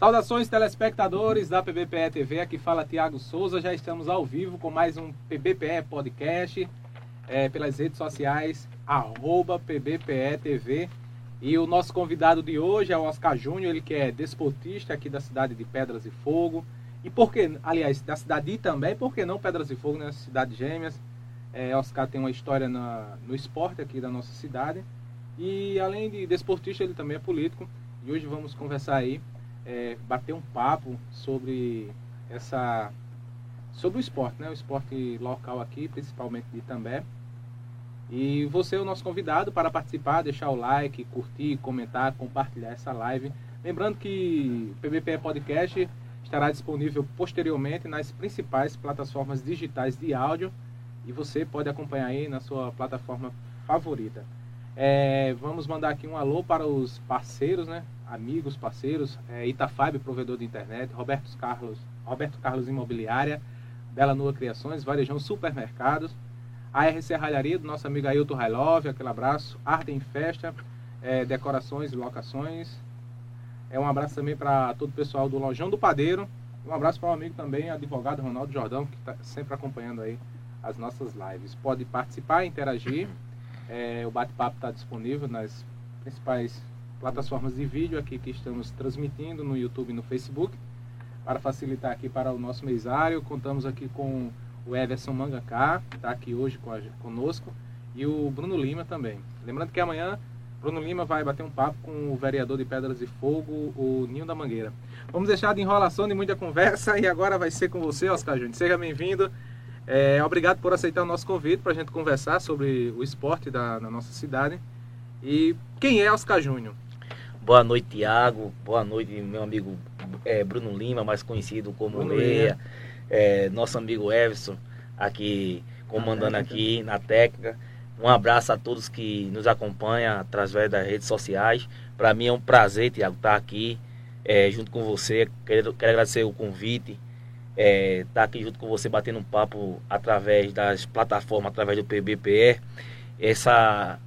Saudações telespectadores da PBPE TV, aqui fala Tiago Souza, já estamos ao vivo com mais um PBPE Podcast é, pelas redes sociais, arroba PBPE TV. E o nosso convidado de hoje é o Oscar Júnior, ele que é desportista aqui da cidade de Pedras e Fogo. E por que, aliás, da cidade de também, por que não Pedras e Fogo, né? Cidade Gêmeas. É, Oscar tem uma história na, no esporte aqui da nossa cidade. E além de desportista, ele também é político. E hoje vamos conversar aí é, bater um papo sobre essa sobre o esporte, né? O esporte local aqui, principalmente de Itambé. E você é o nosso convidado para participar, deixar o like, curtir, comentar, compartilhar essa live. Lembrando que o PBPE Podcast estará disponível posteriormente nas principais plataformas digitais de áudio e você pode acompanhar aí na sua plataforma favorita. É, vamos mandar aqui um alô para os parceiros, né? Amigos, parceiros, é, Itafab, provedor de internet, Roberto Carlos, Roberto Carlos Imobiliária, Bela Nua Criações, Varejão Supermercados, a RC Ralharia do nosso amigo Ailton Railove, aquele abraço, Arte em Festa, é, decorações e locações. É um abraço também para todo o pessoal do Lojão do Padeiro. Um abraço para o amigo também, advogado Ronaldo Jordão, que está sempre acompanhando aí as nossas lives. Pode participar, interagir. É, o bate-papo está disponível nas principais plataformas de vídeo aqui que estamos transmitindo no YouTube e no Facebook. Para facilitar aqui para o nosso mesário, contamos aqui com o Everson Mangaká, que está aqui hoje conosco, e o Bruno Lima também. Lembrando que amanhã Bruno Lima vai bater um papo com o vereador de Pedras e Fogo, o Ninho da Mangueira. Vamos deixar de enrolação de muita conversa e agora vai ser com você, Oscar Júnior. Seja bem-vindo. É, obrigado por aceitar o nosso convite para a gente conversar sobre o esporte da, da, nossa cidade. E quem é Oscar Júnior? Boa noite, Tiago. Boa noite, meu amigo é, Bruno Lima, mais conhecido como Leia. É, nosso amigo Everson, aqui comandando aqui na técnica. Um abraço a todos que nos acompanham através das redes sociais. Para mim é um prazer, Tiago, estar aqui é, junto com você. Quero, quero agradecer o convite estar é, tá aqui junto com você batendo um papo através das plataformas, através do PBPE. Essa,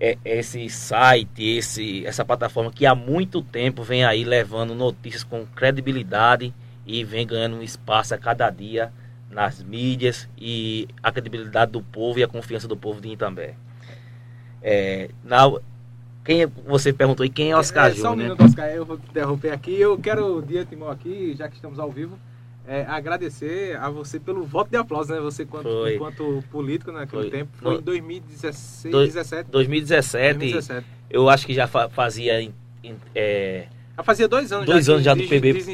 é, esse site, esse, essa plataforma que há muito tempo vem aí levando notícias com credibilidade e vem ganhando um espaço a cada dia nas mídias e a credibilidade do povo e a confiança do povo de Itambé. É, na, quem você perguntou e quem é Oscar é, Júnior? Só um minuto, Oscar, eu vou interromper aqui. Eu quero, dia Timão aqui, já que estamos ao vivo, é, agradecer a você pelo voto de aplauso, né? Você quanto, enquanto político naquele foi. tempo. Foi em 2016, Do, 17? 2017, 2017. Eu acho que já fazia. É, já fazia dois anos dois já, anos já do PB,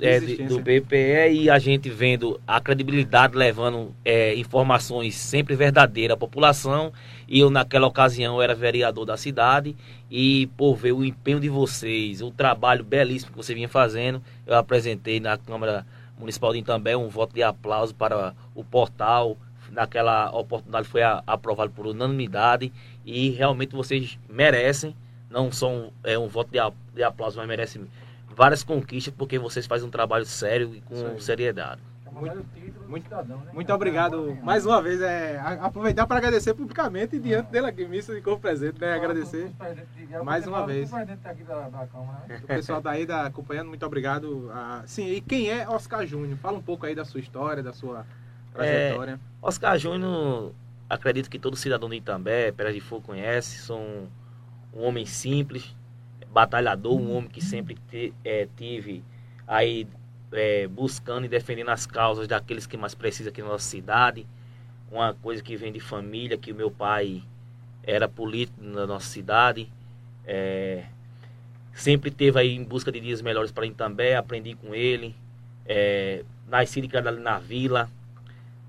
é, do PPE e a gente vendo a credibilidade levando é, informações sempre verdadeiras à população e eu naquela ocasião era vereador da cidade e por ver o empenho de vocês, o trabalho belíssimo que você vinha fazendo, eu apresentei na Câmara Municipal de Itambé, um voto de aplauso para o portal. Naquela oportunidade foi aprovado por unanimidade e realmente vocês merecem, não são é, um voto de, de aplauso, mas merecem várias conquistas porque vocês fazem um trabalho sério e com seriedade. Muito, muito, cidadão, né? muito obrigado mais uma vez. É, aproveitar para agradecer publicamente diante dele aqui, missa de corpo presente, né? Agradecer mais uma vez. Né? O pessoal daí da, acompanhando, muito obrigado. Ah, sim, e quem é Oscar Júnior? Fala um pouco aí da sua história, da sua trajetória. É, Oscar Júnior, acredito que todo cidadão de Itambé, Pera de Fogo conhece, sou um, um homem simples, batalhador, um homem que sempre te, é, tive aí é, buscando e defendendo as causas daqueles que mais precisam aqui na nossa cidade. Uma coisa que vem de família, que o meu pai era político na nossa cidade. É, sempre teve aí em busca de dias melhores para Itambé, aprendi com ele. É, nasci de cada na vila.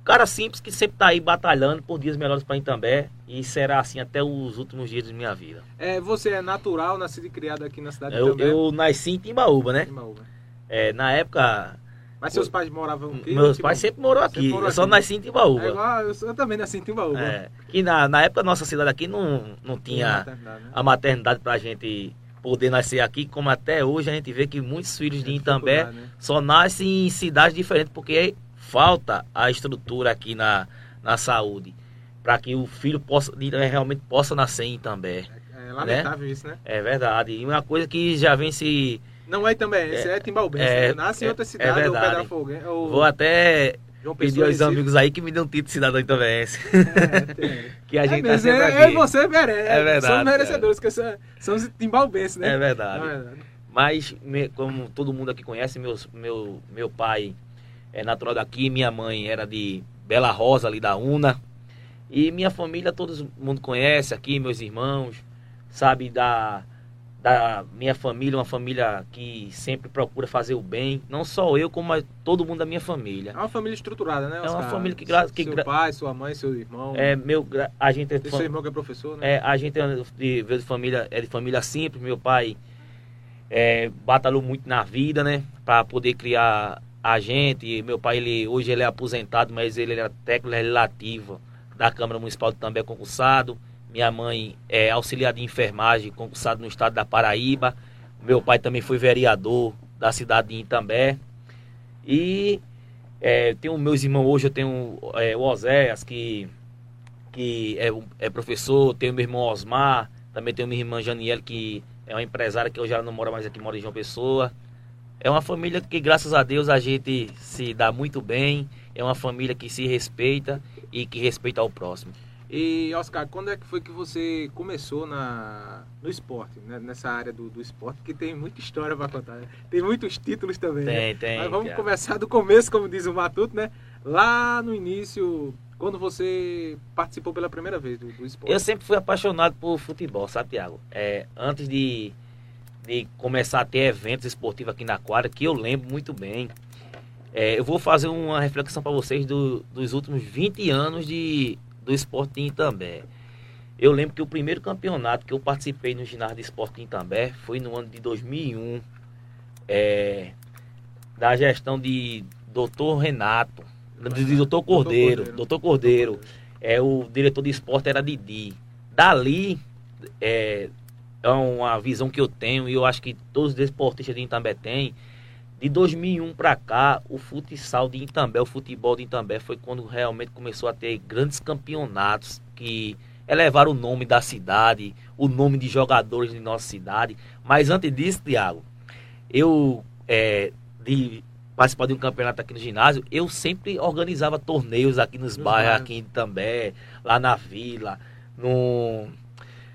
Cara simples que sempre está aí batalhando por dias melhores para Itambé e será assim até os últimos dias de minha vida. É, você é natural, nascido e criado aqui na cidade de eu, Itambé? Eu nasci em Timbaúba, né? Timbaúba. É, na época. Mas seus pais moravam aqui? Meus pais sempre moraram aqui. Morou eu só nasci em Timbaúba. É igual, eu, eu, também nasci em Timbaúba. É, que na, na época nossa cidade aqui não, não tinha maternidade, né? a maternidade pra gente poder nascer aqui, como até hoje a gente vê que muitos filhos de Itambé né? só nascem em cidades diferentes, porque falta a estrutura aqui na, na saúde. Para que o filho possa realmente possa nascer em Itambé. É, é lamentável né? isso, né? É verdade. E uma coisa que já vem se Não é também, esse é, é Timbalbense. É, né? Nasce em é, outra é cidade, é ou Fogo. Ou... Vou até pedir aos amigos aí que me dão um título de cidadão tambense. É, que a gente é, tá sempre aqui. É, você merece. É verdade. São merecedores, porque são os timbalbenses, né? É verdade. É verdade. Mas, como todo mundo aqui conhece, meus, meu, meu pai é natural daqui, minha mãe era de Bela Rosa, ali da UNA. E minha família, todo mundo conhece aqui, meus irmãos, sabe, da, da minha família, uma família que sempre procura fazer o bem. Não só eu, como todo mundo da minha família. É uma família estruturada, né? É uma família que... Gra... que seu pai, sua mãe, seu irmão. É, meu... A gente é... Seu irmão que é professor, né? É, a gente é de, de família, é de família simples. Meu pai é, batalhou muito na vida, né? Para poder criar a gente. Meu pai, ele, hoje ele é aposentado, mas ele era técnico legislativo da Câmara Municipal de També concursado. Minha mãe é auxiliar de enfermagem, concursado no estado da Paraíba. Meu pai também foi vereador da cidade de Itambé. E é, tenho meus irmãos hoje, eu tenho é, o Oséias, que, que é, é, professor, tenho meu irmão Osmar, também tenho minha irmã Janiel, que é uma empresária que hoje ela não mora mais aqui, mora em João Pessoa. É uma família que, graças a Deus, a gente se dá muito bem. É uma família que se respeita e que respeita ao próximo. E, Oscar, quando é que foi que você começou na, no esporte, né? nessa área do, do esporte? Que tem muita história para contar, né? Tem muitos títulos também, Tem, né? tem. Mas vamos começar do começo, como diz o Matuto, né? Lá no início, quando você participou pela primeira vez do, do esporte? Eu sempre fui apaixonado por futebol, sabe, Tiago? É, antes de, de começar a ter eventos esportivos aqui na quadra, que eu lembro muito bem, é, eu vou fazer uma reflexão para vocês do, dos últimos 20 anos de, do Esporte também. Eu lembro que o primeiro campeonato que eu participei no ginásio de Esporte também foi no ano de 2001, é, da gestão de Dr. Renato, de Dr. Cordeiro, Dr. Cordeiro, é o diretor de esporte era Didi. Dali é, é uma visão que eu tenho e eu acho que todos os desportistas de Itambé têm de 2001 para cá, o futsal de Itambé, o futebol de Itambé foi quando realmente começou a ter grandes campeonatos que elevaram o nome da cidade, o nome de jogadores de nossa cidade. Mas antes disso, Thiago, eu é, de participar de um campeonato aqui no ginásio, eu sempre organizava torneios aqui nos, nos bairros, bairros, aqui em Itambé, lá na vila, no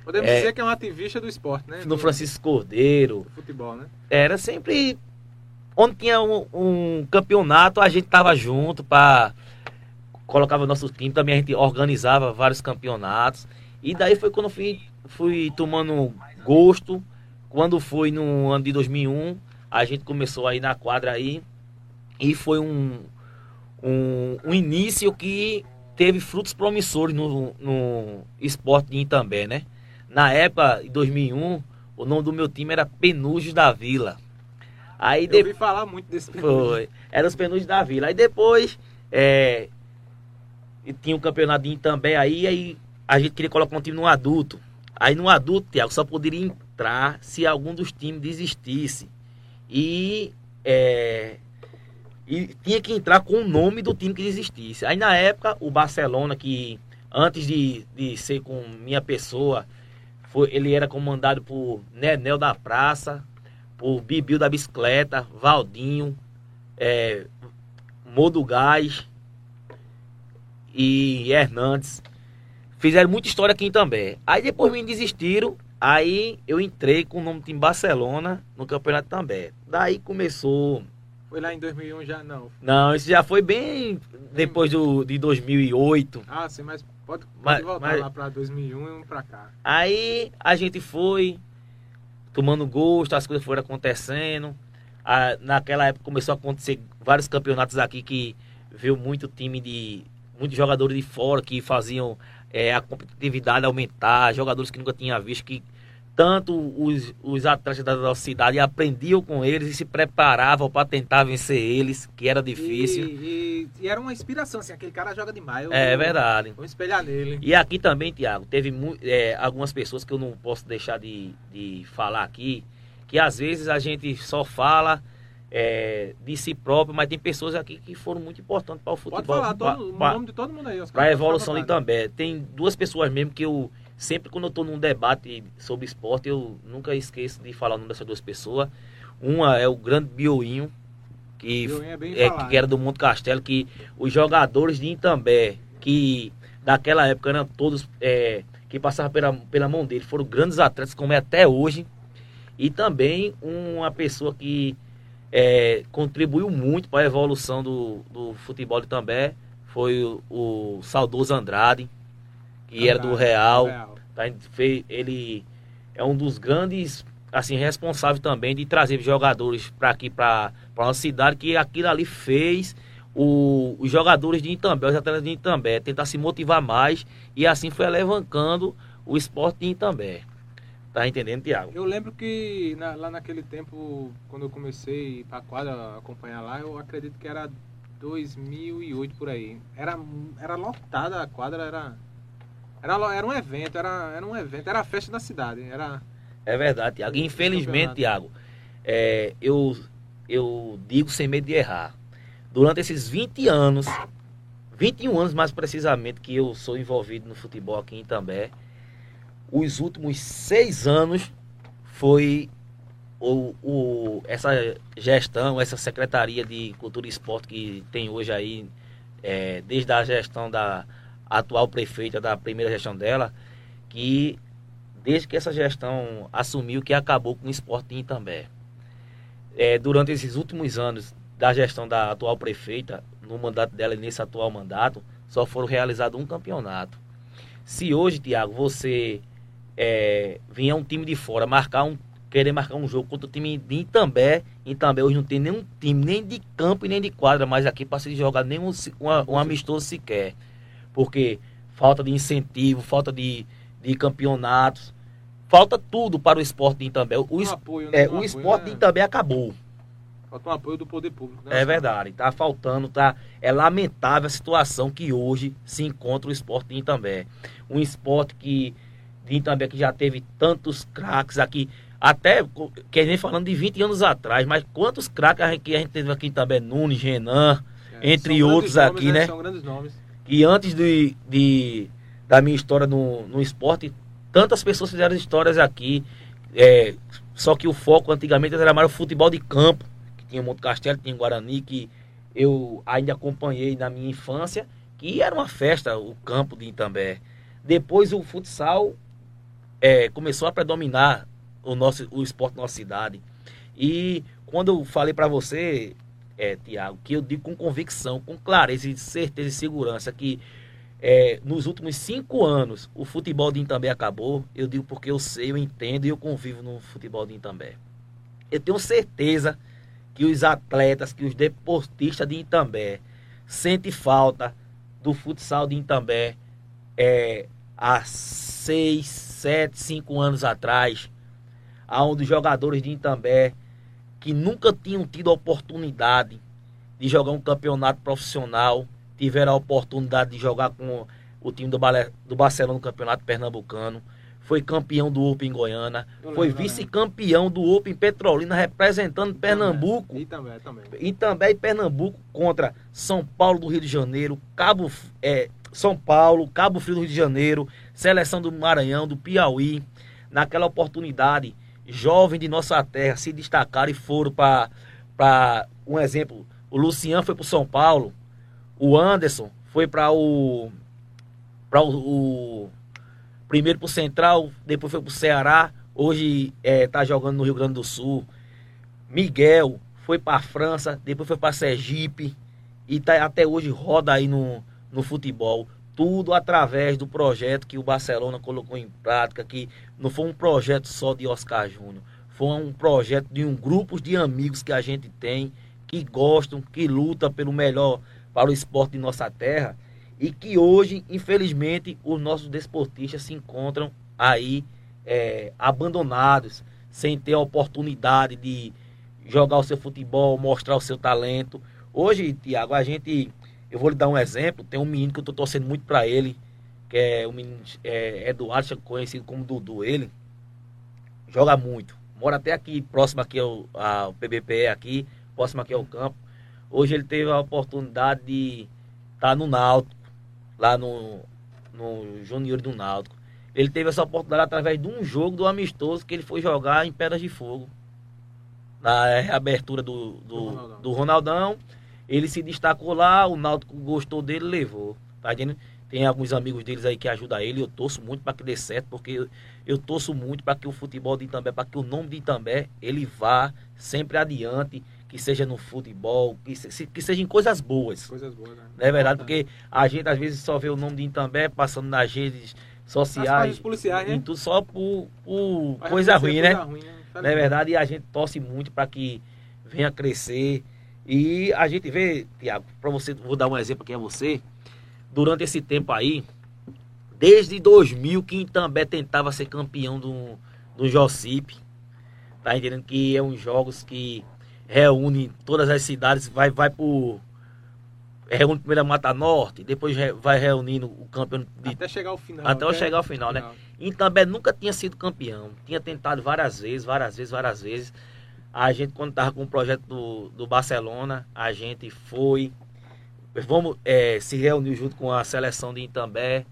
Podemos é, dizer que é um ativista do esporte, né? No Francisco Cordeiro. Do futebol, né? Era sempre onde tinha um, um campeonato, a gente tava junto para colocava nosso time, também a gente organizava vários campeonatos. E daí foi quando eu fui, fui tomando gosto. Quando foi no ano de 2001, a gente começou aí na quadra aí. E foi um, um, um início que teve frutos promissores no, no esporte de Itambé, né? Na época, em 2001, o nome do meu time era Penujos da Vila. Aí Eu de... ouvi falar muito desse penúltimo. Foi. Era os penúltimos da vila. Aí depois é... tinha um campeonatinho também aí, aí a gente queria colocar um time no adulto. Aí no adulto, Tiago, só poderia entrar se algum dos times desistisse. E, é... e tinha que entrar com o nome do time que desistisse. Aí na época, o Barcelona, que antes de, de ser com minha pessoa, foi, ele era comandado por Nenel da Praça, o Bibiu da Bicicleta, Valdinho, é, Modo Gás e Hernandes. Fizeram muita história aqui também. Aí depois me desistiram, aí eu entrei com o nome do time Barcelona no campeonato também. Daí começou... Foi lá em 2001 já não? Não, isso já foi bem depois do, de 2008. Ah, sim, mas pode, pode mas, voltar mas... lá para 2001 e para cá. Aí a gente foi, tomando gosto, as coisas foram acontecendo. Ah, naquela época começou a acontecer vários campeonatos aqui que veio muito time de. muitos jogadores de fora que faziam é, a competitividade aumentar, jogadores que nunca tinha visto, que tanto os, os atletas da nossa cidade aprendiam com eles e se preparavam para tentar vencer eles, que era difícil. E, e, e, era uma inspiração, assim, aquele cara joga demais. Eu, é verdade. Vou espelhar nele. E aqui também, Tiago, teve é, algumas pessoas que eu não posso deixar de, de falar aqui, que às vezes a gente só fala é, de si próprio, mas tem pessoas aqui que foram muito importantes para o futebol. Pode falar todo, pra, o nome de todo mundo aí. Para a evolução de também. Tem duas pessoas mesmo que eu sempre quando eu estou num debate sobre esporte, eu nunca esqueço de falar o nome dessas duas pessoas. Uma é o grande Bioinho, que, é, é que era do Monte Castelo, que os jogadores de Itambé, que daquela época eram todos é, que passavam pela, pela mão dele, foram grandes atletas, como é até hoje. E também uma pessoa que é, contribuiu muito para a evolução do, do futebol de Itambé, foi o, o saudoso Andrade, que Andrade, era do Real. Real. Tá, ele é um dos grandes assim responsáveis também de trazer jogadores para aqui para uma cidade que aquilo ali fez o, os jogadores de Itambé, os atletas de Itambé, tentar se motivar mais e assim foi alavancando o esporte de Itambé. Tá entendendo, Tiago? Eu lembro que na, lá naquele tempo, quando eu comecei para a quadra acompanhar lá, eu acredito que era 2008 por aí. Era, era lotada a quadra, era, era, era um evento, era, era um evento, era a festa da cidade. Era, é verdade, Tiago. Infelizmente, Tiago, é, eu, eu digo sem medo de errar. Durante esses 20 anos, 21 anos mais precisamente, que eu sou envolvido no futebol aqui em Itambé, os últimos seis anos foi o, o, essa gestão, essa Secretaria de Cultura e Esporte que tem hoje aí, é, desde a gestão da atual prefeita, da primeira gestão dela, que desde que essa gestão assumiu que acabou com o esporte em Itambé. É, durante esses últimos anos da gestão da atual prefeita, no mandato dela e nesse atual mandato, só foram realizados um campeonato. Se hoje, Tiago, você é, vinha um time de fora marcar um querer marcar um jogo contra o time de Itambé. Itambé hoje não tem nenhum time, nem de campo e nem de quadra mais aqui para se jogar nenhum um, um amistoso sequer. Porque falta de incentivo, falta de, de campeonatos, falta tudo para o esporte de Itambé. O, um apoio, né? é, um o esporte né? de Itambé acabou. Falta um apoio do poder público. Né? É verdade, tá faltando, tá? É lamentável a situação que hoje se encontra o esporte de Itambé. Um esporte que de Itambé que já teve tantos craques aqui até, quer nem falando de 20 anos atrás, mas quantos craques que a gente teve aqui também, Nunes, Renan, é, entre outros nomes, aqui, né? né? São grandes nomes. E antes de, de, da minha história no, no esporte, tantas pessoas fizeram histórias aqui. É, só que o foco antigamente era mais o futebol de campo, que tinha Monte Castelo, tinha Guarani, que eu ainda acompanhei na minha infância, que era uma festa, o campo de Itambé. Depois o futsal é, começou a predominar o, nosso, o esporte da nossa cidade. E quando eu falei para você, é, Tiago, que eu digo com convicção, com clareza, certeza e segurança que é, nos últimos cinco anos o futebol de Itambé acabou, eu digo porque eu sei, eu entendo e eu convivo no futebol de Itambé. Eu tenho certeza que os atletas, que os deportistas de Itambé sentem falta do futsal de Itambé é, há seis, sete, cinco anos atrás, aonde jogadores de Itambé que nunca tinham tido a oportunidade de jogar um campeonato profissional, tiveram a oportunidade de jogar com o time do, do Barcelona no Campeonato Pernambucano, foi campeão do Open em Goiânia, foi vice-campeão do Open Petrolina, representando Pernambuco. E também, também. E também Pernambuco contra São Paulo do Rio de Janeiro, Cabo é, São Paulo, Cabo Frio do Rio de Janeiro, seleção do Maranhão, do Piauí. Naquela oportunidade, jovens de nossa terra se destacaram e foram para um exemplo. O Luciano foi para o São Paulo, o Anderson foi para o para o, o, primeiro para o Central, depois foi para o Ceará, hoje está é, jogando no Rio Grande do Sul. Miguel foi para a França, depois foi para Sergipe e tá, até hoje roda aí no, no futebol tudo através do projeto que o Barcelona colocou em prática, que não foi um projeto só de Oscar Júnior, foi um projeto de um grupo de amigos que a gente tem, que gostam, que lutam pelo melhor para o esporte de nossa terra e que hoje, infelizmente, os nossos desportistas se encontram aí é, abandonados, sem ter a oportunidade de jogar o seu futebol, mostrar o seu talento. Hoje, Tiago, a gente eu vou lhe dar um exemplo. Tem um menino que eu tô torcendo muito para ele, que é o menino é, Eduardo, conhecido como Dudu. Ele joga muito. Mora até aqui, próximo aqui ao, ao PBPE aqui, próximo aqui ao campo. Hoje ele teve a oportunidade de estar tá no Náutico, lá no, no Júnior do Náutico. Ele teve essa oportunidade através de um jogo do amistoso que ele foi jogar em Pedras de Fogo. na reabertura do, do, do, Ronaldão. do Ronaldão. Ele se destacou lá, o Náutico gostou dele levou. Tá entendendo? Tem alguns amigos deles aí que ajudam ele. Eu torço muito para que dê certo, porque eu, eu torço muito para que o futebol de Itambé, para que o nome de Itambé, ele vá sempre adiante, que seja no futebol, que, se, que seja em coisas boas. Coisas boas, né? Não é verdade? Porque a gente às vezes só vê o nome de Itambé passando nas redes sociais. policiais, né? tudo só por, por coisa ruim, né? Ruim, né? Não é verdade? E a gente torce muito para que venha crescer. E a gente vê, Tiago, para você, vou dar um exemplo aqui a você durante esse tempo aí, desde 2000 que Itambé tentava ser campeão do, do Jocip. Tá entendendo que é uns jogos que reúne todas as cidades, vai, vai por. Reúne primeiro a Mata Norte, depois vai reunindo o campeão. De, até chegar ao final. Até, até chegar ao final, né? Itambé nunca tinha sido campeão. Tinha tentado várias vezes, várias vezes, várias vezes. A gente, quando estava com o projeto do, do Barcelona, a gente foi, vamos é, se reunir junto com a seleção de Itambé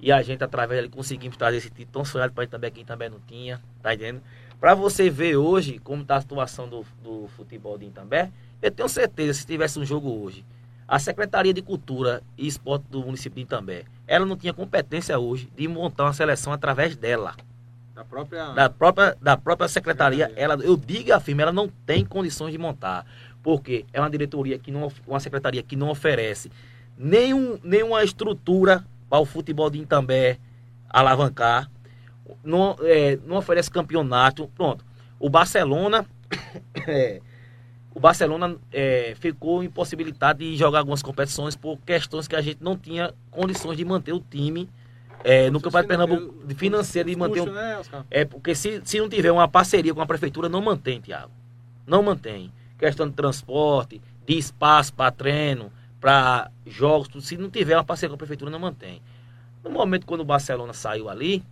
e a gente através dele conseguimos trazer esse título tão sonhado para Itambé que Itambé não tinha, tá entendendo? Para você ver hoje como está a situação do, do futebol de Itambé, eu tenho certeza se tivesse um jogo hoje, a Secretaria de Cultura e Esporte do município de Itambé, ela não tinha competência hoje de montar uma seleção através dela. Da própria da própria, da própria secretaria, secretaria. ela eu digo e afirmo, ela não tem condições de montar porque é uma diretoria que não, uma secretaria que não oferece nenhum, nenhuma estrutura para o futebol de Itambé alavancar, não, é, não oferece campeonato, pronto. O Barcelona, é, o Barcelona é, ficou impossibilitado de jogar algumas competições por questões que a gente não tinha condições de manter o time é, no Campeonato Pernambuco financeiro de manter um, né, é porque se, se não tiver uma parceria com a prefeitura não mantém Tiago não mantém questão de transporte, de espaço para treino, para jogos, tudo. se não tiver uma parceria com a prefeitura, não mantém. No momento quando o Barcelona saiu ali,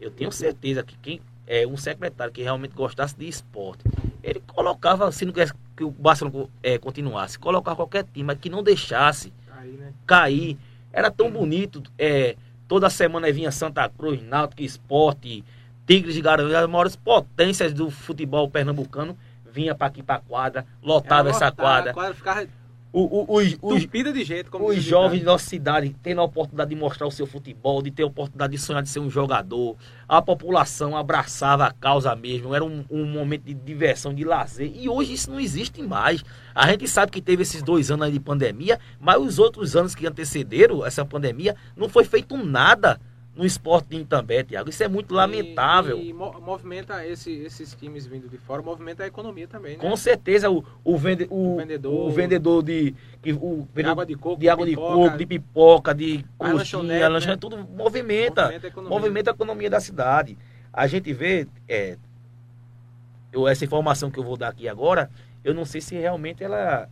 eu tenho certeza que quem é um secretário que realmente gostasse de esporte, ele colocava, se não quisesse que o Barcelona é, continuasse, colocar qualquer time, mas que não deixasse cair. Né? cair. Era tão bonito, é, toda semana vinha Santa Cruz, Náutico Esporte, Tigres de Garanhuns, as maiores potências do futebol pernambucano vinha para aqui para quadra, lotava essa quadra. A quadra ficava o, o, os, os, de jeito, como os jovens de nossa cidade tendo a oportunidade de mostrar o seu futebol, de ter a oportunidade de sonhar de ser um jogador. A população abraçava a causa mesmo, era um, um momento de diversão, de lazer. E hoje isso não existe mais. A gente sabe que teve esses dois anos de pandemia, mas os outros anos que antecederam essa pandemia não foi feito nada no esporte de Itambé, Tiago. Isso é muito lamentável. E, e movimenta esse, esses times vindo de fora, movimenta a economia também, né? Com certeza, o, o, vende, o, o vendedor, o vendedor de, o de água de coco, de, água de, pipoca, coco, de pipoca, de coxinha, lanchonete, né? tudo movimenta. Movimenta a, economia. movimenta a economia da cidade. A gente vê, é, eu, essa informação que eu vou dar aqui agora, eu não sei se realmente ela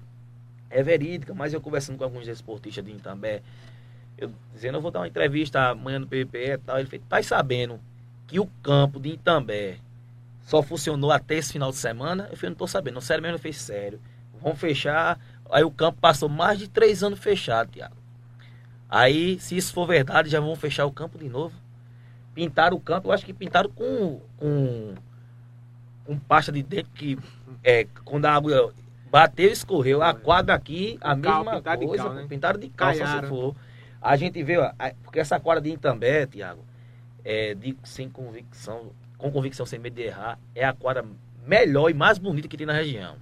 é verídica, mas eu conversando com alguns esportistas de Itambé, eu dizendo, eu vou dar uma entrevista amanhã no PPE e tal. Ele fez, tá sabendo que o campo de Itambé só funcionou até esse final de semana? Eu falei, não tô sabendo. Não, sério mesmo, ele fez sério. Vamos fechar. Aí o campo passou mais de três anos fechado, Tiago. Aí, se isso for verdade, já vão fechar o campo de novo. Pintaram o campo, eu acho que pintaram com, com, com pasta de dentro que é, quando a água bateu, escorreu. A quadra aqui, a mesma coisa. Cal, né? Pintaram de cal, só se for. A gente vê, ó, porque essa quadra de Itambé, Tiago, é, de, sem convicção, com convicção, sem medo de errar, é a quadra melhor e mais bonita que tem na região.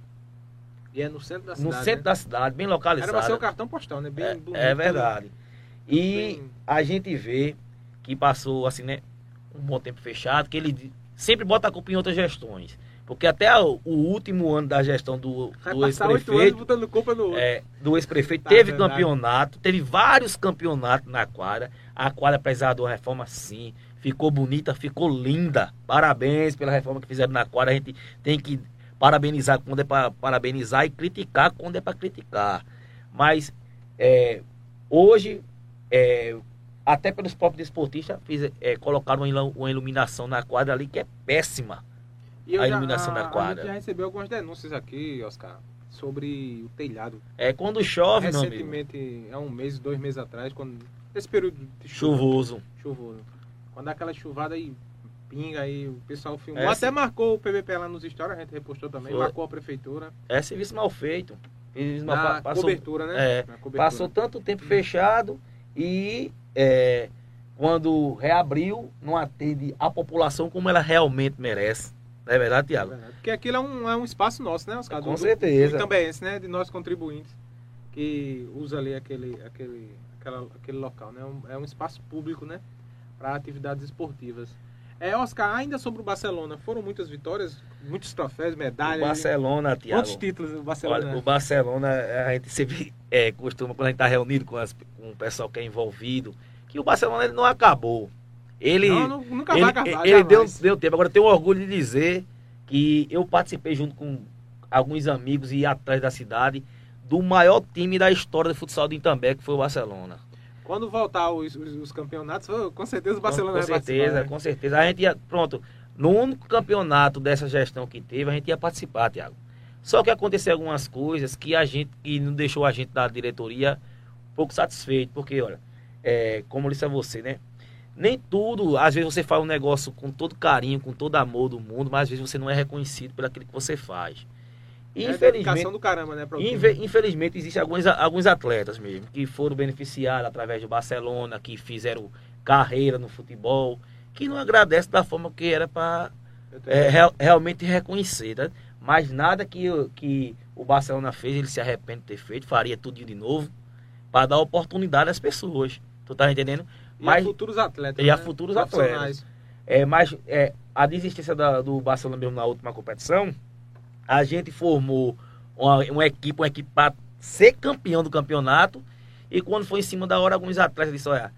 E é no centro da cidade. No centro né? da cidade, bem localizado. Era pra ser o cartão postal, né? Bem é, bonito. É verdade. E bem... a gente vê que passou, assim, né? Um bom tempo fechado, que ele sempre bota a culpa em outras gestões. Porque até o, último ano da gestão do, do ex-prefeito. É, do ex-prefeito, tá, teve verdade. campeonato, teve vários campeonatos na quadra. A quadra, apesar da reforma, sim, ficou bonita, ficou linda. Parabéns pela reforma que fizeram na quadra. A gente tem que parabenizar quando é para parabenizar e criticar quando é para criticar. Mas é, hoje, é, até pelos próprios esportistas, fiz, é, colocaram uma iluminação na quadra ali que é péssima a iluminação já, da quadra. A gente já recebeu algumas denúncias aqui, Oscar, sobre o telhado. É quando chove, Recentemente, há um mês, dois meses atrás, quando esse período chuvoso. Chuvoso. Quando dá aquela chuvada aí pinga aí, o pessoal filmou. É, Até marcou o PBP lá nos stories, a gente repostou também, Foi. marcou a prefeitura. É serviço mal feito. Serviço mal- passou, cobertura, né? é, cobertura. passou tanto tempo fechado e é, quando reabriu, não atende a população como ela realmente merece. Não é verdade, É Tiago? verdade. Porque aquilo é um, é um espaço nosso, né, Oscar? Com Do- certeza. E também esse, né, de nós contribuintes, que usa ali aquele, aquele, aquela, aquele local, né? Um- É um espaço público, né, para atividades esportivas. É, Oscar, ainda sobre o Barcelona, foram muitas vitórias, muitos troféus, O medalhas. Barcelona, Tiago. Quantos títulos o Barcelona? Olha, o Barcelona, a gente sempre é, costuma, quando a gente está reunido com, as- com o pessoal que é envolvido, que o Barcelona ele não acabou. Ele, Não, nunca ele, vai acabar. ele deu, deu tempo. Agora eu tenho orgulho de dizer que eu participei junto com alguns amigos e atletas da cidade do maior time da história do futsal de Itambé, que foi o Barcelona. Quando voltar os, os- os campeonatos, com certeza o Com, Barcelona com vai participar, certeza, né? com certeza. A gente ia, pronto, no único campeonato dessa gestão que teve, a gente ia participar, Tiago. Só que aconteceu algumas coisas que a gente, que não deixou a gente da diretoria um pouco satisfeito, porque, olha, é, como eu disse a você, né? Nem tudo, às vezes você faz um negócio com todo carinho, com todo amor do mundo, mas às vezes você não é reconhecido por aquilo que você faz. E, É infelizmente, do caramba, né? Inve- Infelizmente, existem alguns, alguns atletas mesmo que foram beneficiados através do Barcelona, que fizeram carreira no futebol, que não agradecem da forma que era para Eu tenho- realmente reconhecer. Tá? Mas nada que, o- que o Barcelona fez, ele se arrepende de ter feito, faria tudo de novo, para dar oportunidade às pessoas. Tu tá entendendo? E mas- a futuros atletas. e a né? futuros Profissionais. É, mas é, a desistência da- do Barcelona mesmo na última competição, a gente formou uma, uma equipe, uma equipe para ser campeão do campeonato. E quando foi em cima da hora, alguns atletas disseram: olha,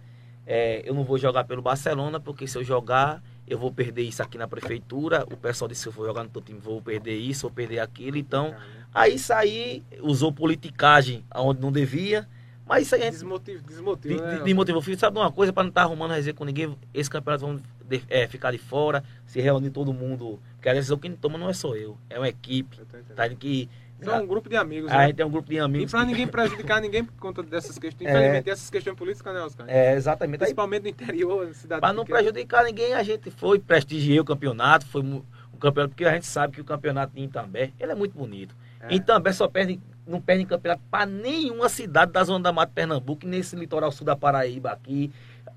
é, eu não vou jogar pelo Barcelona, porque se eu jogar, eu vou perder isso aqui na prefeitura. O pessoal disse: se eu for jogar no teu time, vou perder isso, vou perder aquilo. Então, aí saí, usou politicagem aonde não devia. Mas isso aí a gente Desmotiv, de, desmotiva, né? de, de motivo filho, sabe de uma coisa, para não estar arrumando resenha com ninguém, esse campeonato vamos de- é, ficar de fora, se reunir todo mundo. Porque a decisão quem toma não é só eu, é uma equipe. Tá? Que São um grupo de amigos, a né? gente tem um grupo de E amigos. pra que- ninguém prejudicar ninguém por conta dessas questões. É. Infelizmente, essas questões políticas, né, Oscar? É, exatamente. Aí, Principalmente no interior, cidade para não pequena. prejudicar ninguém, a gente foi, prestigiei o campeonato, foi um campeonato, porque a gente sabe que o campeonato de Itambé, ele é muito bonito. É. Itambé só perde, não perde campeonato para nenhuma cidade da zona da Mata de Pernambuco, nesse litoral sul da Paraíba aqui.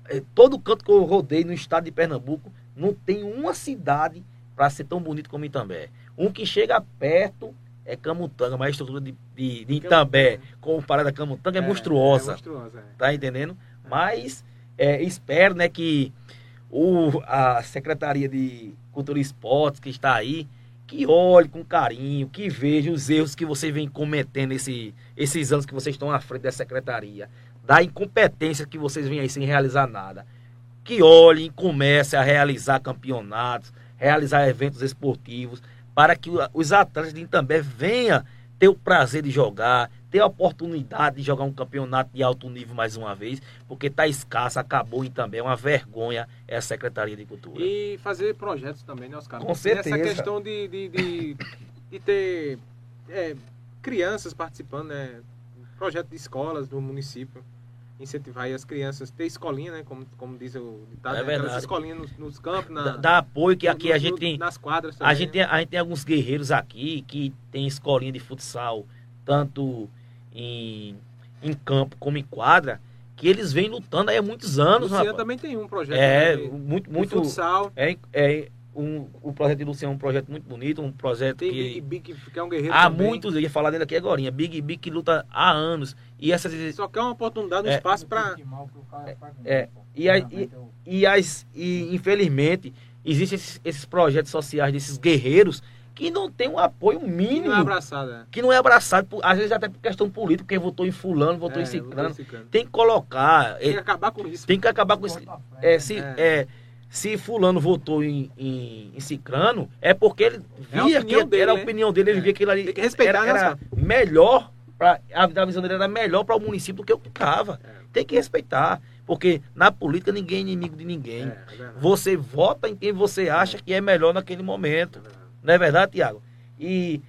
Eh, Todo canto que eu rodei no estado de Pernambuco, não tem uma cidade para ser tão bonito como Itambé. Um que chega perto é Camutanga, mas a estrutura de, de, de Itambé, comparada a Camutanga, é, monstruosa. É monstruosa, é. Tá entendendo? Mas é, espero né, que o, a Secretaria de Cultura e Esportes que está aí, que olhe com carinho, que veja os erros que vocês vêm cometendo esse, esses anos que vocês estão à frente da secretaria, da incompetência que vocês vêm aí sem realizar nada. Que olhem e comecem a realizar campeonatos, realizar eventos esportivos, para que os atletas de Itambé venham ter o prazer de jogar, ter a oportunidade de jogar um campeonato de alto nível mais uma vez, porque está escasso, acabou em também, é uma vergonha essa Secretaria de Cultura. E fazer projetos também, né, Oscar? Com certeza. questão de, de, de, de ter é, crianças participando, né? Projeto de escolas do município. Incentivar as crianças, ter escolinha, né? Como, como diz o ditado, É né? Verdade. escolinhas nos, nos campos, na, Dá, apoio que aqui no- a gente tem. Nas quadras A também, gente, né? tem, a gente tem alguns guerreiros aqui que tem escolinha de futsal, tanto em, em campo como em quadra, que eles vêm lutando aí há muitos anos, Luciano também tem um projeto É, né, de, muito, muito. futsal. É, é um, o projeto de Luciano é um projeto muito bonito, um projeto Tem que. Big Big, que é um guerreiro Há também. muitos, eu ia falar dele aqui agora, Big Big que luta há anos. E essas, Só quer uma oportunidade, um É. espaço para é, e, aí, e, e, as, e infelizmente existem esses, esses projetos sociais desses guerreiros que não tem um apoio mínimo, não é abraçada. que não é abraçado, por- às vezes até por questão política, porque votou em fulano, votou em É, em ciclano. Tem que colocar, Tem que é, acabar com isso. tem que acabar com isso. É, se, É. é, se fulano votou em, em, em ciclano, é porque ele É via opinião que dele, era a né? opinião dele, ele É. via que ele ali que respeitar, era, era melhor, pra, a, a visão dele era melhor para o município do que o que estava. É. Tem que respeitar, porque na política ninguém é inimigo de ninguém. É, é. Você vota em quem você acha que é melhor naquele momento. É. Não é verdade, Tiago? E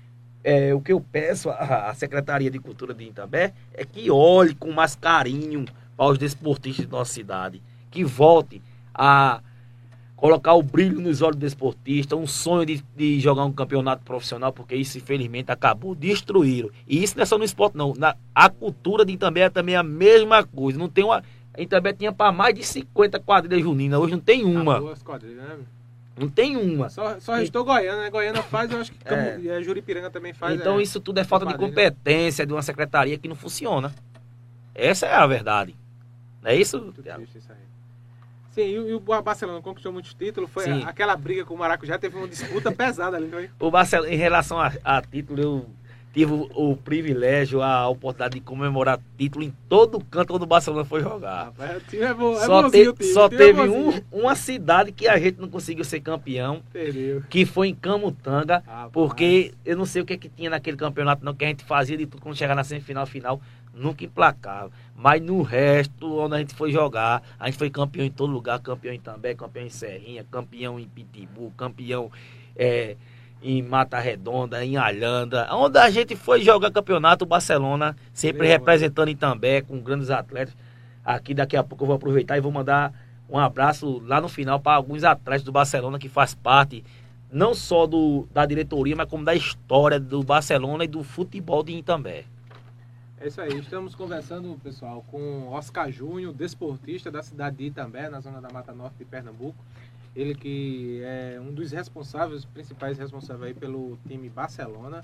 é, o que eu peço à, à Secretaria de Cultura de Itambé é que olhe com mais carinho para os desportistas de nossa cidade. Que volte a, colocar o brilho nos olhos do esportista, um sonho de, de jogar um campeonato profissional, porque isso infelizmente acabou, destruíram. E isso não é só no esporte, não. Na, a cultura de Itambé é também a mesma coisa. Não tem uma. Itambé tinha para mais de 50 quadrilhas juninas, hoje não tem uma. Duas quadrilhas, né? Não tem uma. Só, só restou Goiânia, né? Goiânia faz, eu acho que é. e a Juripiranga também faz. Então é, isso tudo é falta de competência de uma secretaria que não funciona. Essa é a verdade. Não é isso? Muito triste isso aí. Sim, e, o Barcelona conquistou muitos títulos. Foi a, aquela briga com o Maracujá, teve uma disputa pesada ali, foi? O Barcelona, em relação a, a título, eu tive o, o, privilégio, a oportunidade de comemorar título em todo canto onde o Barcelona foi jogar. Rapaz, é bom, é só, te, só é teve é um, uma cidade que a gente não conseguiu ser campeão, Entendeu? que foi em Camutanga, porque eu não sei o que, que tinha naquele campeonato, não, que a gente fazia de tudo quando chegar na semifinal final nunca implacava. Mas no resto, onde a gente foi jogar, a gente foi campeão em todo lugar, campeão em També, campeão em Serrinha, campeão em Pitibu, campeão é, em Mata Redonda, em Alhanda. Onde a gente foi jogar campeonato, o Barcelona sempre representando em També, com grandes atletas. Aqui daqui a pouco eu vou aproveitar e vou mandar um abraço lá no final para alguns atletas do Barcelona que faz parte não só do, da diretoria, mas como da história do Barcelona e do futebol de Itambé. É isso aí, estamos conversando, pessoal, com Oscar Júnior, desportista da cidade de Itambé, na zona da Mata Norte de Pernambuco. Ele que é um dos responsáveis, principais responsáveis aí pelo time Barcelona,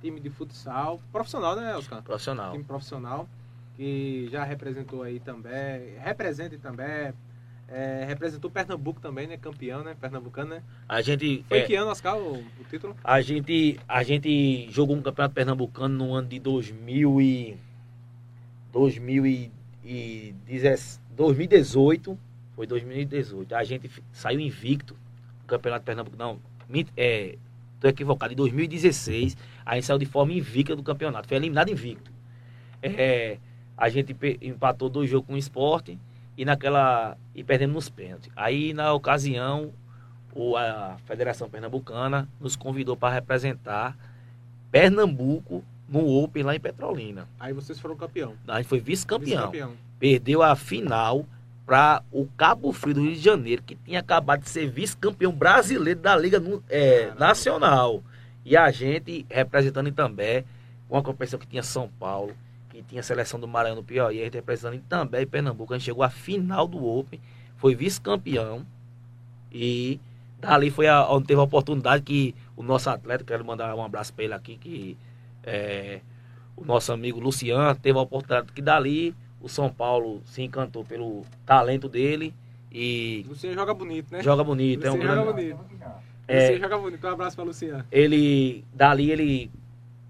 time de futsal, profissional, né, Oscar? Profissional. Time profissional, que já representou aí também, representa também, é, representou Pernambuco também, né? Campeão, né? Pernambucano, né? A gente. Foi é, que ano, Oscar, o, o, título? A gente, a gente jogou um campeonato pernambucano no ano de 2000 e, 2018. Foi 2018. A gente saiu invicto no campeonato pernambucano. Não, é, tô equivocado. Em 2016, a gente saiu de forma invicta do campeonato. Foi eliminado invicto. É, a gente empatou dois jogos com o esporte e naquela e perdemos nos pênaltis. Aí na ocasião o, a Federação Pernambucana nos convidou para representar Pernambuco no Open lá em Petrolina. Aí vocês foram campeão. A gente foi vice-campeão. Vice Perdeu a final para o Cabo Frio do Rio de Janeiro, que tinha acabado de ser vice-campeão brasileiro da Liga é, Nacional. E a gente representando também uma competição que tinha São Paulo, tinha a seleção do Maranhão no Piauí, a gente representando também Pernambuco. A gente chegou à final do Open, foi vice-campeão e dali foi a, onde teve a oportunidade que o nosso atleta, quero mandar um abraço para ele aqui, que é, o nosso amigo Luciano teve a oportunidade que dali o São Paulo se encantou pelo talento dele e... Luciano joga bonito, né? Joga bonito. Luciano é um joga grande... bonito. É, Luciano joga bonito. Um abraço para Luciano. Ele, dali ele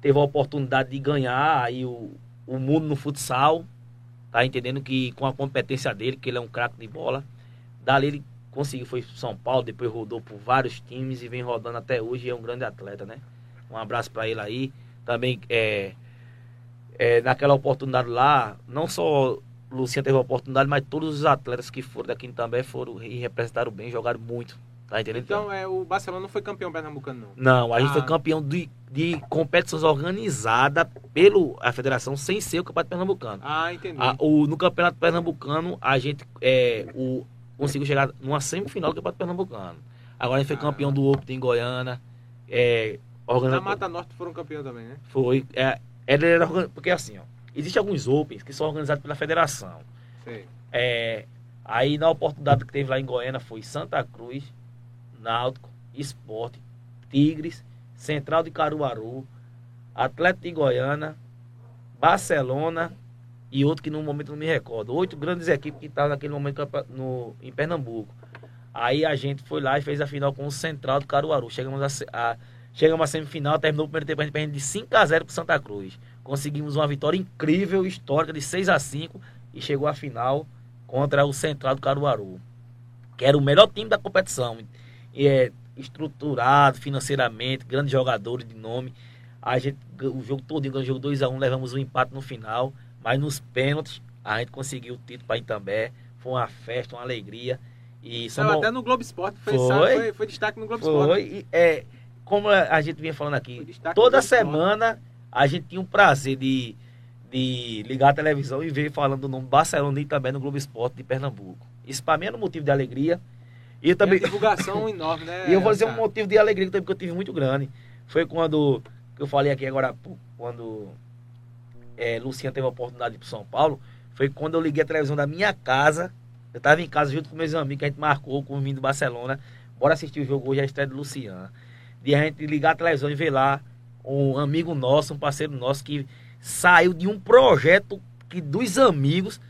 teve a oportunidade de ganhar aí o, o mundo no futsal, tá entendendo que com a competência dele, que ele é um craque de bola, dali ele conseguiu, foi para São Paulo, depois rodou por vários times e vem rodando até hoje e é um grande atleta, né? Um abraço para ele aí. Também é, é, naquela oportunidade lá, não só Luciano teve a oportunidade, mas todos os atletas que foram daqui também foram e representaram bem, jogaram muito. Tá entendendo? Então, é, o Barcelona não foi campeão pernambucano, não? Não, a gente ah. foi campeão de, de competições organizadas pela Federação sem ser o Campeonato Pernambucano. Ah, entendi. A, o, no Campeonato Pernambucano, a gente é, o, conseguiu chegar numa semifinal do Campeonato Pernambucano. Agora a gente foi ah. campeão do Open em Goiânia. É, organizado... Na Mata Norte foram campeão também, né? Foi. É, era, era, porque assim, ó, existem alguns Opens que são organizados pela federação. Sim. É, aí na oportunidade que teve lá em Goiânia foi Santa Cruz, Náutico, Esporte, Tigres, Central de Caruaru, Atlético de Goiânia, Barcelona e outro que no momento não me recordo. Oito grandes equipes que estavam naquele momento no, em Pernambuco. Aí a gente foi lá e fez a final com o Central de Caruaru. Chegamos a, a chegamos à semifinal, terminou o primeiro tempo a gente perdendo de 5 a 0 para Santa Cruz. Conseguimos uma vitória incrível, histórica, de 6 a 5 e chegou à final contra o Central do Caruaru, que era o melhor time da competição é, estruturado financeiramente, grandes jogadores de nome. A gente, o jogo todo ganhou o jogo 2x1, levamos um empate no final, mas nos pênaltis a gente conseguiu o título para Itambé. Foi uma festa, uma alegria. E somos... Até no Globo Esporte foi, foi, foi, foi destaque no Globo Esporte. Foi, e, é, como a gente vinha falando aqui, toda semana a gente tinha um prazer de, de ligar a televisão e ver falando do nome Barcelona e também no Globo Esporte de Pernambuco. Isso para mim era um motivo de alegria E também. E divulgação enorme, né? E eu vou dizer um motivo de alegria também que eu tive muito grande. Foi quando que eu falei aqui agora, quando é, Luciano teve a oportunidade de ir para São Paulo, foi quando eu liguei a televisão da minha casa. Eu estava em casa junto com meus amigos, que a gente marcou com o vindo do Barcelona. Bora assistir o jogo hoje, a estreia de Luciano. De a gente ligar a televisão e ver lá um amigo nosso, um parceiro nosso que saiu de um projeto que dos amigos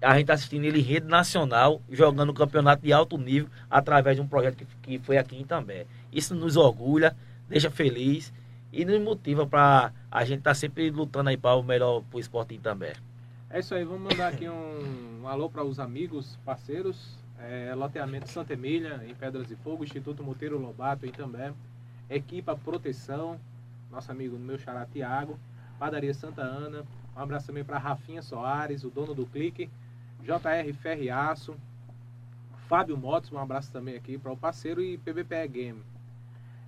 a gente tá assistindo ele em rede nacional, jogando um campeonato de alto nível através de um projeto que, que foi aqui em També. Isso nos orgulha, deixa feliz e nos motiva para a gente estar tá sempre lutando aí para o melhor para o esporte em També. É isso aí, vamos mandar aqui um, um alô para os amigos, parceiros, é, loteamento Santa Emília, em Pedras de Fogo, Instituto Monteiro Lobato em També, Equipa Proteção, nosso amigo meu xará Tiago, Padaria Santa Ana, um abraço também para Rafinha Soares, o dono do Clique, JR Ferriaço, Fábio Motos, um abraço também aqui para o parceiro e PBPE Game.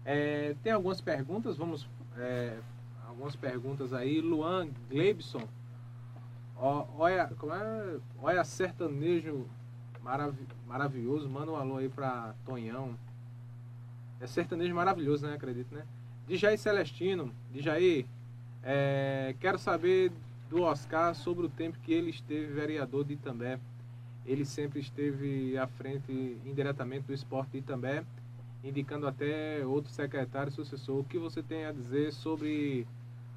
É, tem algumas perguntas, vamos. É, algumas perguntas aí. Luan Gleibson. olha, como é? Olha, sertanejo marav maravilhoso. Manda um alô aí para Tonhão. É sertanejo maravilhoso, né? Acredito, né? Dijaí Celestino. Dijaí, é, quero saber do Oscar sobre o tempo que ele esteve vereador de Itambé. Ele sempre esteve à frente indiretamente do esporte de Itambé, indicando até outro secretário sucessor. O que você tem a dizer sobre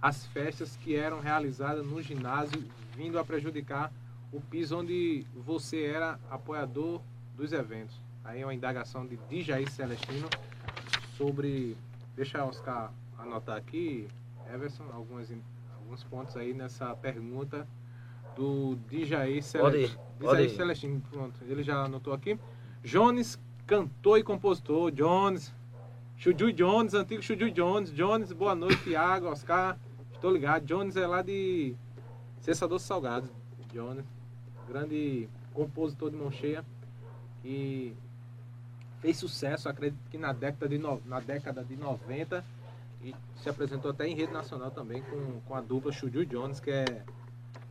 as festas que eram realizadas no ginásio, vindo a prejudicar o piso onde você era apoiador dos eventos? Aí é uma indagação de Dijaí Celestino sobre. Deixa Oscar anotar aqui, Everson, algumas alguns pontos aí nessa pergunta do Dijaí Celestino. Celestino, pronto, ele já anotou aqui. Jones, cantor e compositor, Jones. Chuju Jones, antigo Chuju Jones. Jones, boa noite, Thiago, Oscar. Estou ligado. Jones é lá de Cessador Salgados. Jones, grande compositor de mão cheia. E fez sucesso, acredito que na década de, no, na década de 90 e se apresentou até em rede nacional também com, com a dupla Chuju Jones, que é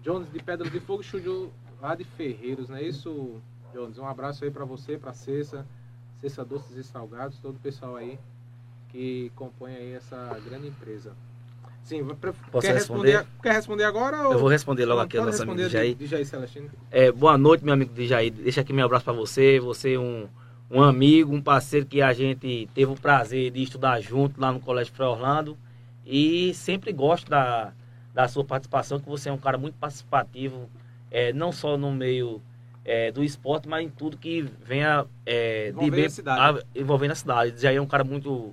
Jones de Pedra de Fogo e Chuju lá de Ferreiros, não é isso, Jones? Um abraço aí para você, para Cessa, Cessa Doces e Salgados, todo o pessoal aí que compõe aí essa grande empresa. Sim, quer responder? responder? Quer responder agora? Ou... Eu vou responder logo aqui ao nosso amigo Jair. Jair Celestino. É, boa noite, meu amigo Jair. Deixa aqui meu abraço para você. Você é um um amigo, um parceiro que a gente teve o prazer de estudar junto lá no Colégio Frei Orlando. E sempre gosto da, da sua participação, que você é um cara muito participativo, é, não só no meio é, do esporte, mas em tudo que venha é, envolvendo, bem, a cidade. A, envolvendo a cidade. Já é um cara muito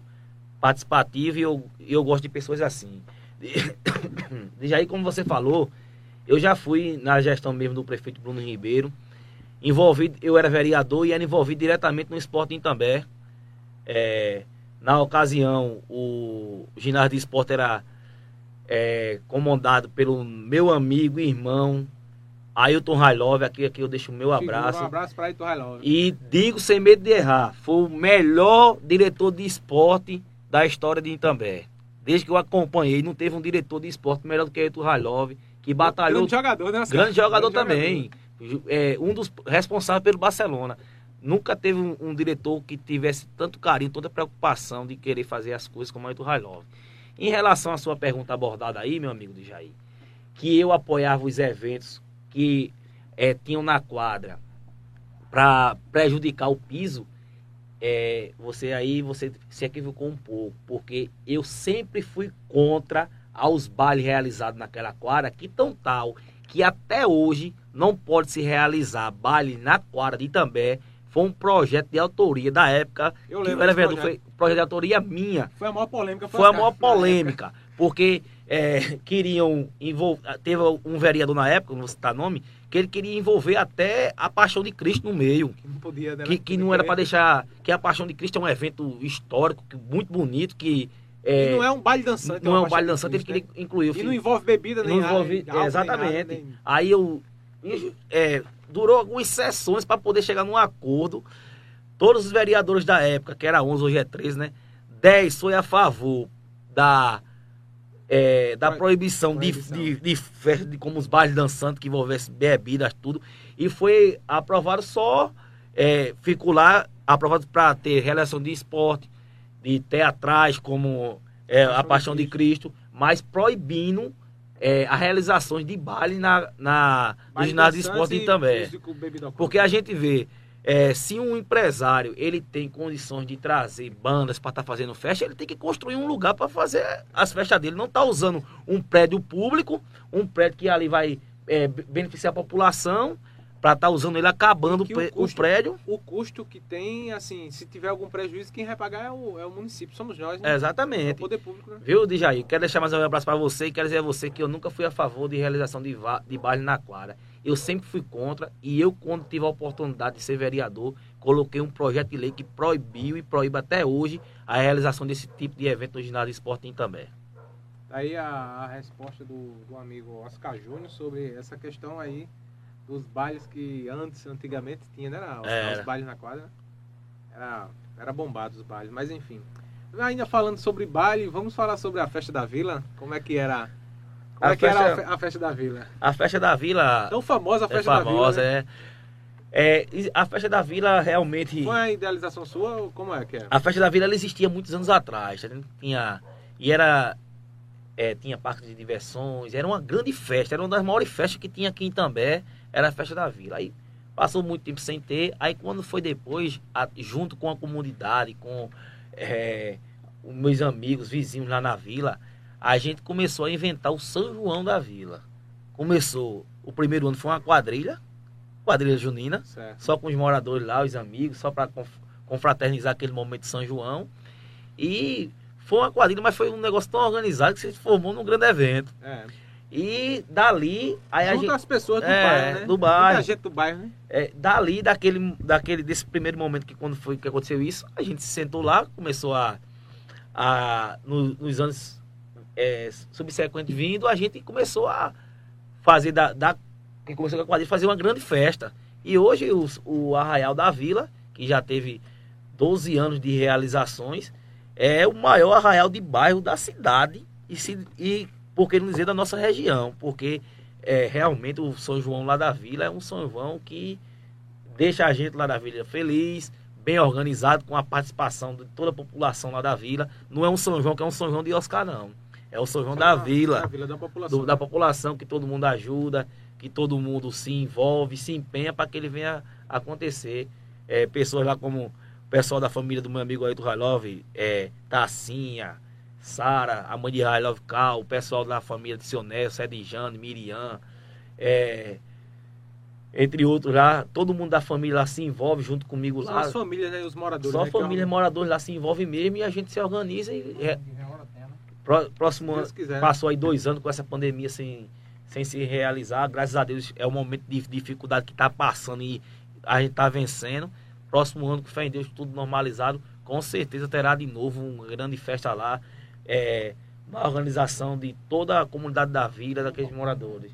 participativo e eu, eu gosto de pessoas assim. Aí, como você falou, eu já fui na gestão mesmo do prefeito Bruno Ribeiro envolvido, eu era vereador e era envolvido diretamente no esporte em També. É, na ocasião, o ginásio de esporte era é, comandado pelo meu amigo e irmão Ailton Railov. Aqui, aqui eu deixo o meu abraço. Um abraço para Ailton Railov. E digo sem medo de errar, foi o melhor diretor de esporte da história de Itambé. Desde que eu acompanhei, não teve um diretor de esporte melhor do que Ailton Railov, que batalhou. Grande jogador, né? Grande jogador grande também. Jogador é, um dos responsáveis pelo Barcelona. Nunca teve um, um, diretor que tivesse tanto carinho, toda preocupação de querer fazer as coisas como o Aito Railov. Em relação à sua pergunta abordada aí, meu amigo de Jair, que eu apoiava os eventos que é, tinham na quadra para prejudicar o piso, é, você aí você se equivocou um pouco, porque eu sempre fui contra aos bailes realizados naquela quadra, que tão tal que até hoje não pode se realizar baile na quadra de Itambé. Foi um projeto de autoria da época. Eu lembro. Que projeto. Foi projeto de autoria minha. Foi a maior polêmica. Foi, foi a maior polêmica. Porque é, queriam envolver. Teve um vereador na época, não vou citar nome, que ele queria envolver até a Paixão de Cristo no meio. Que não podia, né? Que, que não era para deixar. Que a Paixão de Cristo é um evento histórico, muito bonito, que é, não é um baile dançante. Não é um baile dançante, ele queria incluir. E não envolve bebida nem não envolve, água, Exatamente. Nem... Aí eu. É, durou algumas sessões para poder chegar num acordo. Todos os vereadores da época, que era 11, hoje é 13, né? 10 foi a favor da. É, da proibição, proibição. De, de, de, de, como os bailes dançantes que envolvessem bebidas, tudo. E foi aprovado só. É, ficou lá aprovados para ter realização de esporte, de teatrais como é, a Paixão de Cristo, mas proibindo é, a realizações de baile na, na, no ginásio de esporte também. Porque a gente vê, é, se um empresário ele tem condições de trazer bandas para estar tá fazendo festa, ele tem que construir um lugar para fazer as festas dele. Não está usando um prédio público, um prédio que ali vai é, beneficiar a população para estar tá usando ele acabando o, custo, o, prédio. O custo que tem, assim, se tiver algum prejuízo, quem vai pagar é o, é o município, somos nós, né? Exatamente. É o poder público, né? Viu, Dijaí? Quero deixar mais um abraço para você e quero dizer a você que eu nunca fui a favor de realização de, de baile na quadra. Eu sempre fui contra e eu, quando tive a oportunidade de ser vereador, coloquei um projeto de lei que proibiu e proíbe até hoje a realização desse tipo de evento no ginásio esportivo também. Daí a, a resposta do, do amigo Oscar Júnior sobre essa questão aí dos bailes que antes, antigamente tinha, né? Era, os, os bailes na quadra. Era, era bombado os bailes, mas enfim. Ainda falando sobre baile, vamos falar sobre a festa da vila. Como é que era? Como a é festa, que era a, festa da vila? A festa da vila. Tão famosa a é festa é famosa, da vila. Né? É. É, a festa da vila realmente. Foi a idealização sua ou como é que é? A festa da vila ela existia muitos anos atrás. Tinha. E era. É, tinha parque de diversões, era uma grande festa, era uma das maiores festas que tinha aqui em També era a festa da vila. Aí passou muito tempo sem ter, aí quando foi depois, a, junto com a comunidade, com é, os meus amigos, vizinhos lá na vila, a gente começou a inventar o São João da vila. Começou, o primeiro ano foi uma quadrilha, quadrilha junina, certo. só com os moradores lá, os amigos, só para confraternizar aquele momento de São João. E foi uma quadrilha, mas foi um negócio tão organizado que se formou num grande evento. É. E dali. Aí a gente, as pessoas do é, bairro, né? Do bairro. Muita gente do bairro, né? É, dali, daquele, daquele, desse primeiro momento que quando foi que aconteceu isso, a gente se sentou lá, começou a. a no, nos anos é, subsequentes vindo, a gente começou a fazer da. da quem começou com a quadrilha, fazer uma grande festa. E hoje o, o Arraial da Vila, que já teve 12 anos de realizações, é o maior arraial de bairro da cidade. E, se, e por que não dizer da nossa região, porque é, realmente o São João lá da Vila é um São João que deixa a gente lá da Vila feliz, bem organizado, com a participação de toda a população lá da Vila. Não é um São João que é um São João de Oscar, não. É o São João da Vila, da, vila da, população, do, da população, que todo mundo ajuda, que todo mundo se envolve, se empenha para que ele venha acontecer. É, pessoas lá como o pessoal da família do meu amigo Ayrton Railov, é, Tacinha, Sara, a mãe de I Love Cal, o pessoal da família de Sionel, Sedinjane, Miriam, é, entre outros lá, todo mundo da família lá se envolve junto comigo Só lá. as famílias, né? Os moradores. Só né, famílias, moradores lá se envolvem mesmo e a gente se organiza e. É, próximo ano, passou aí dois anos com essa pandemia sem, sem se realizar. Graças a Deus é o momento de dificuldade que está passando e a gente está vencendo. Próximo ano, com fé em Deus, tudo normalizado, com certeza terá de novo uma grande festa lá é, uma organização de toda a comunidade da vila, daqueles moradores.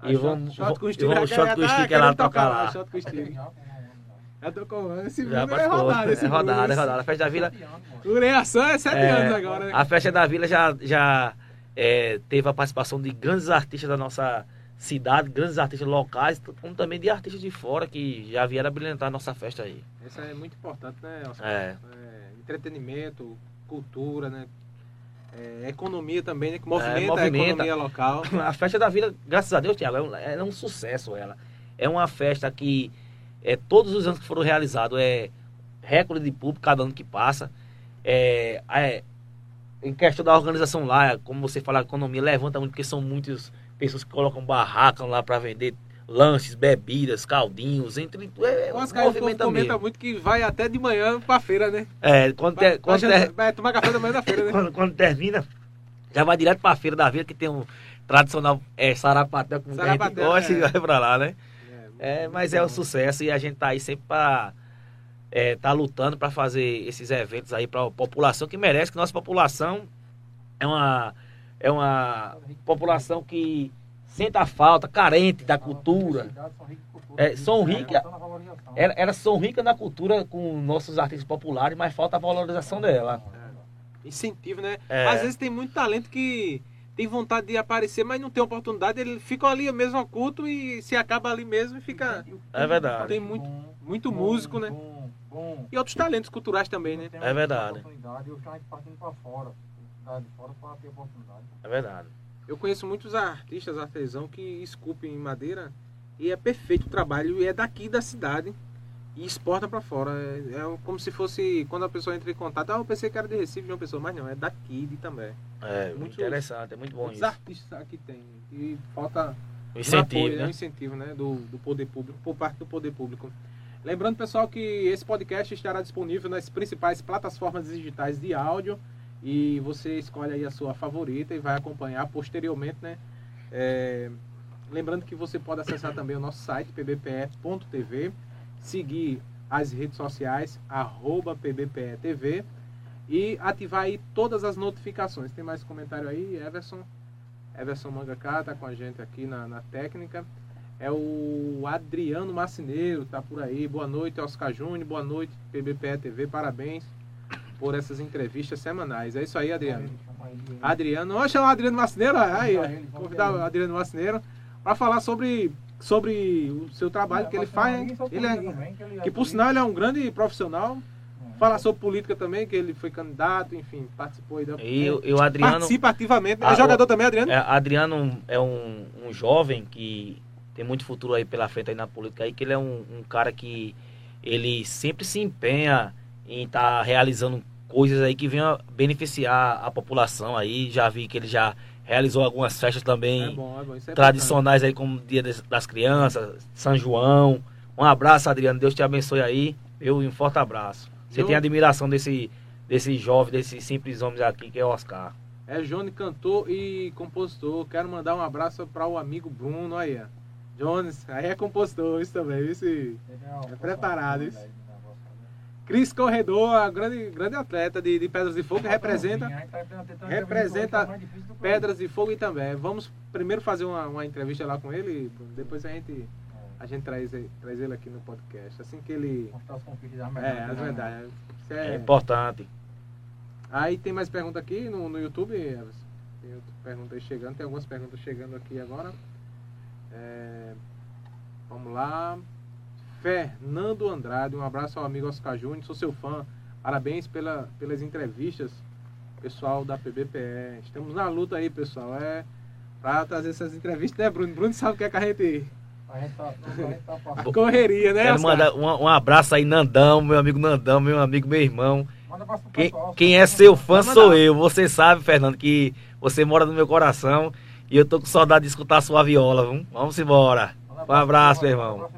Ah, e vamos, shot o vamos shot com o Steve, ela tocar lá. Shot com o Steve. Já esse já é rodada, é rodada, é rodada. A festa da vila. Cureação é sete é, anos agora, né? A festa da vila já, já é, teve a participação de grandes artistas da nossa cidade, grandes artistas locais, como também de artistas de fora que já vieram brilhantar a nossa festa aí. Isso é muito importante, né, Oscar? É. é entretenimento, cultura, né? É, economia também, né? Que movimenta, é, movimenta, a economia local. A festa da vila, graças a Deus, Tiago, é, um, é um sucesso ela. É uma festa que é, todos os anos que foram realizados é recorde de público cada ano que passa. É, é, em questão da organização lá, como você fala, a economia levanta muito, porque são muitas pessoas que colocam barraca lá para vender lanches, bebidas, caldinhos, entre é, o Oscar, movimenta comenta muito que vai até de manhã pra feira, né? É, quando, vai, ter, quando ter, vai tomar café da manhã da feira, né? quando, quando, termina, já vai direto pra feira da vila, que tem um tradicional é, sarapatel, como a gente gosta, é. e vai pra lá, né? É, é mas é um sucesso e a gente tá aí sempre pra é, tá lutando para fazer esses eventos aí para a população que merece, que nossa população é uma é uma população que sente a falta, carente da cultura. É, são ricas. Era, era são ricas na cultura com nossos artistas populares, mas falta a valorização dela. É. Incentivo, né? É. Às vezes tem muito talento que tem vontade de aparecer, mas não tem oportunidade. Ele fica ali mesmo oculto e se acaba ali mesmo e fica. É verdade. Tem muito, muito músico, né? bom. E outros talentos culturais também, né? É verdade. oportunidade, Eu estou partindo para fora, cidade de fora, para ter oportunidade. É verdade. Eu conheço muitos artistas artesão que esculpem em madeira e é perfeito o trabalho e é daqui da cidade e exporta para fora. É, é como se fosse quando a pessoa entra em contato, ah, eu pensei que era de Recife de uma pessoa, mas não, é daqui de também. É, Muito- interessante, é muito bom Muitos isso. artistas aqui tem e falta O um incentivo, apoio, né? um incentivo né, do, do poder público, por parte do poder público. Lembrando, pessoal, que esse podcast estará disponível nas principais plataformas digitais de áudio e você escolhe aí a sua favorita e vai acompanhar posteriormente, né? É, lembrando que você pode acessar também o nosso site pbpe.tv, seguir as redes sociais arroba pbpe.tv e ativar aí todas as notificações. Tem mais comentário aí, Everson? Everson Mangaká tá com a gente aqui na, na técnica. É o Adriano Macineiro, tá por aí. Boa noite, Oscar Júnior. Boa noite, PBPE TV. Parabéns por essas entrevistas semanais. É isso aí, Adriano. Adriano, vamos chamar o Adriano Macineiro? Aí, Convidar o. Adriano Macineiro para falar sobre, sobre o seu trabalho que ele faz. Ele é, que por sinal ele é um grande profissional. Falar sobre política também, que ele foi candidato, enfim, participou aí da. E, o- e o Adriano. Participa ativamente. É Ah, jogador o- também, Adriano? É, Adriano é um, um jovem que tem muito futuro aí pela frente aí na política aí, que ele é um, um cara que ele sempre se empenha em estar realizando coisas aí que venham a beneficiar a população aí. Já vi que ele já realizou algumas festas também É bom, é bom. Isso é tradicionais aí, como Dia das- Crianças, São João. Um abraço, Adriano. Deus te abençoe aí. Eu e um forte abraço. Você Eu- tem admiração desse, desse jovem, desse simples homem aqui que é o Oscar. É Johnny, cantor e compositor. Quero mandar um abraço para o amigo Bruno aí, ó. Jones, aí é compositor, isso também, isso. É preparado, isso. Cris Corredor, a grande, grande atleta de, de Pedras de Fogo, que representa representa Pedras de Fogo e também. Vamos primeiro fazer uma, uma entrevista lá com ele, depois a gente, a gente traz, ele- traz ele aqui no podcast. Assim que ele. É, as verdades. Isso É, é- importante. Aí tem mais pergunta aqui no, no YouTube? Tem outra pergunta aí chegando, tem algumas perguntas chegando aqui agora. É, vamos lá. Fernando Andrade, um abraço ao amigo Oscar Júnior, sou seu fã. Parabéns pela, pelas entrevistas, pessoal da PBPE. Estamos na luta aí, pessoal. É pra trazer essas entrevistas, né, Bruno? Bruno sabe o que é que a gente. A gente tá, a gente tá A correria, né? Quero Oscar? mandar um, um abraço aí, Nandão, meu amigo Nandão, meu amigo, meu irmão. Manda abraço pro Quem, pessoal, quem é seu fã Vamos sou eu. Você sabe, Fernando, que você mora no meu coração. E eu tô com saudade de escutar sua viola, viu? Vamos embora. Um abraço, meu irmão.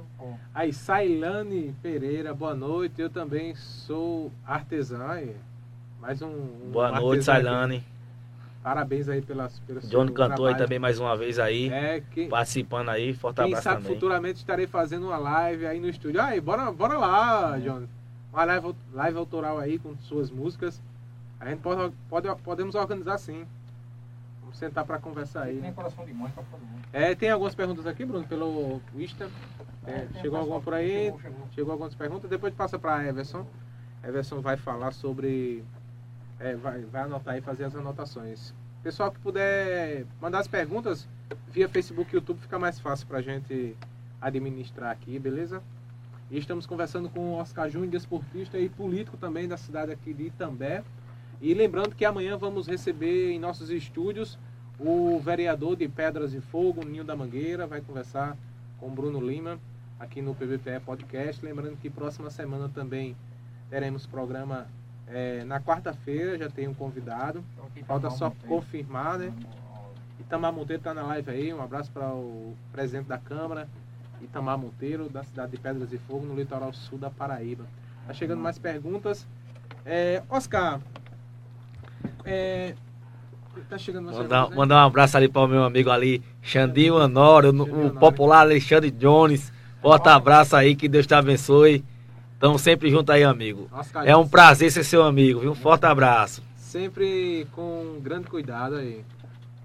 Aí, Sailane Pereira, boa noite. Eu também sou artesã. Mais um. um Boa noite. Sailane. Parabéns aí pelas, pelo seu Johnny cantou aí também mais uma vez aí. É, que, Participando aí. Forte quem abraço sabe também. futuramente estarei fazendo uma live aí no estúdio. Aí, bora, bora lá, Johnny. Uma live, live autoral aí com suas músicas. A gente pode, pode, podemos organizar sim. Sentar para conversar aí. Tem coração de mãe pra todo mundo. É, tem algumas perguntas aqui, Bruno, pelo Insta. É, É, chegou um alguma por aí? Chegou, chegou. Chegou algumas perguntas, depois passa para Everson. Everson vai falar sobre. é, vai, vai anotar e fazer as anotações. Pessoal que puder mandar as perguntas via Facebook e YouTube fica mais fácil para a gente administrar aqui, beleza? E estamos conversando com o Oscar Júnior, desportista e político também da cidade aqui de Itambé. E lembrando que amanhã vamos receber em nossos estúdios o vereador de Pedras de Fogo, Ninho da Mangueira, vai conversar com o Bruno Lima aqui no PBPE Podcast. Lembrando que próxima semana também teremos programa eh, na quarta-feira, já tem um convidado. Tá Falta só confirmar, né? Itamar Monteiro está na live aí. Um abraço para o presidente da Câmara, Itamar Monteiro, da cidade de Pedras de Fogo, no litoral sul da Paraíba. Tá chegando mais perguntas. É, Oscar, é, tá chegando Mandar, né? mandar um abraço ali para o meu amigo ali, Xandinho Xandinho o Honório. popular Alexandre Jones. Forte abraço aí, que Deus te abençoe. Estamos sempre juntos aí, amigo. Oscar, É um prazer ser seu amigo, viu? Um forte abraço. Sempre com grande cuidado aí.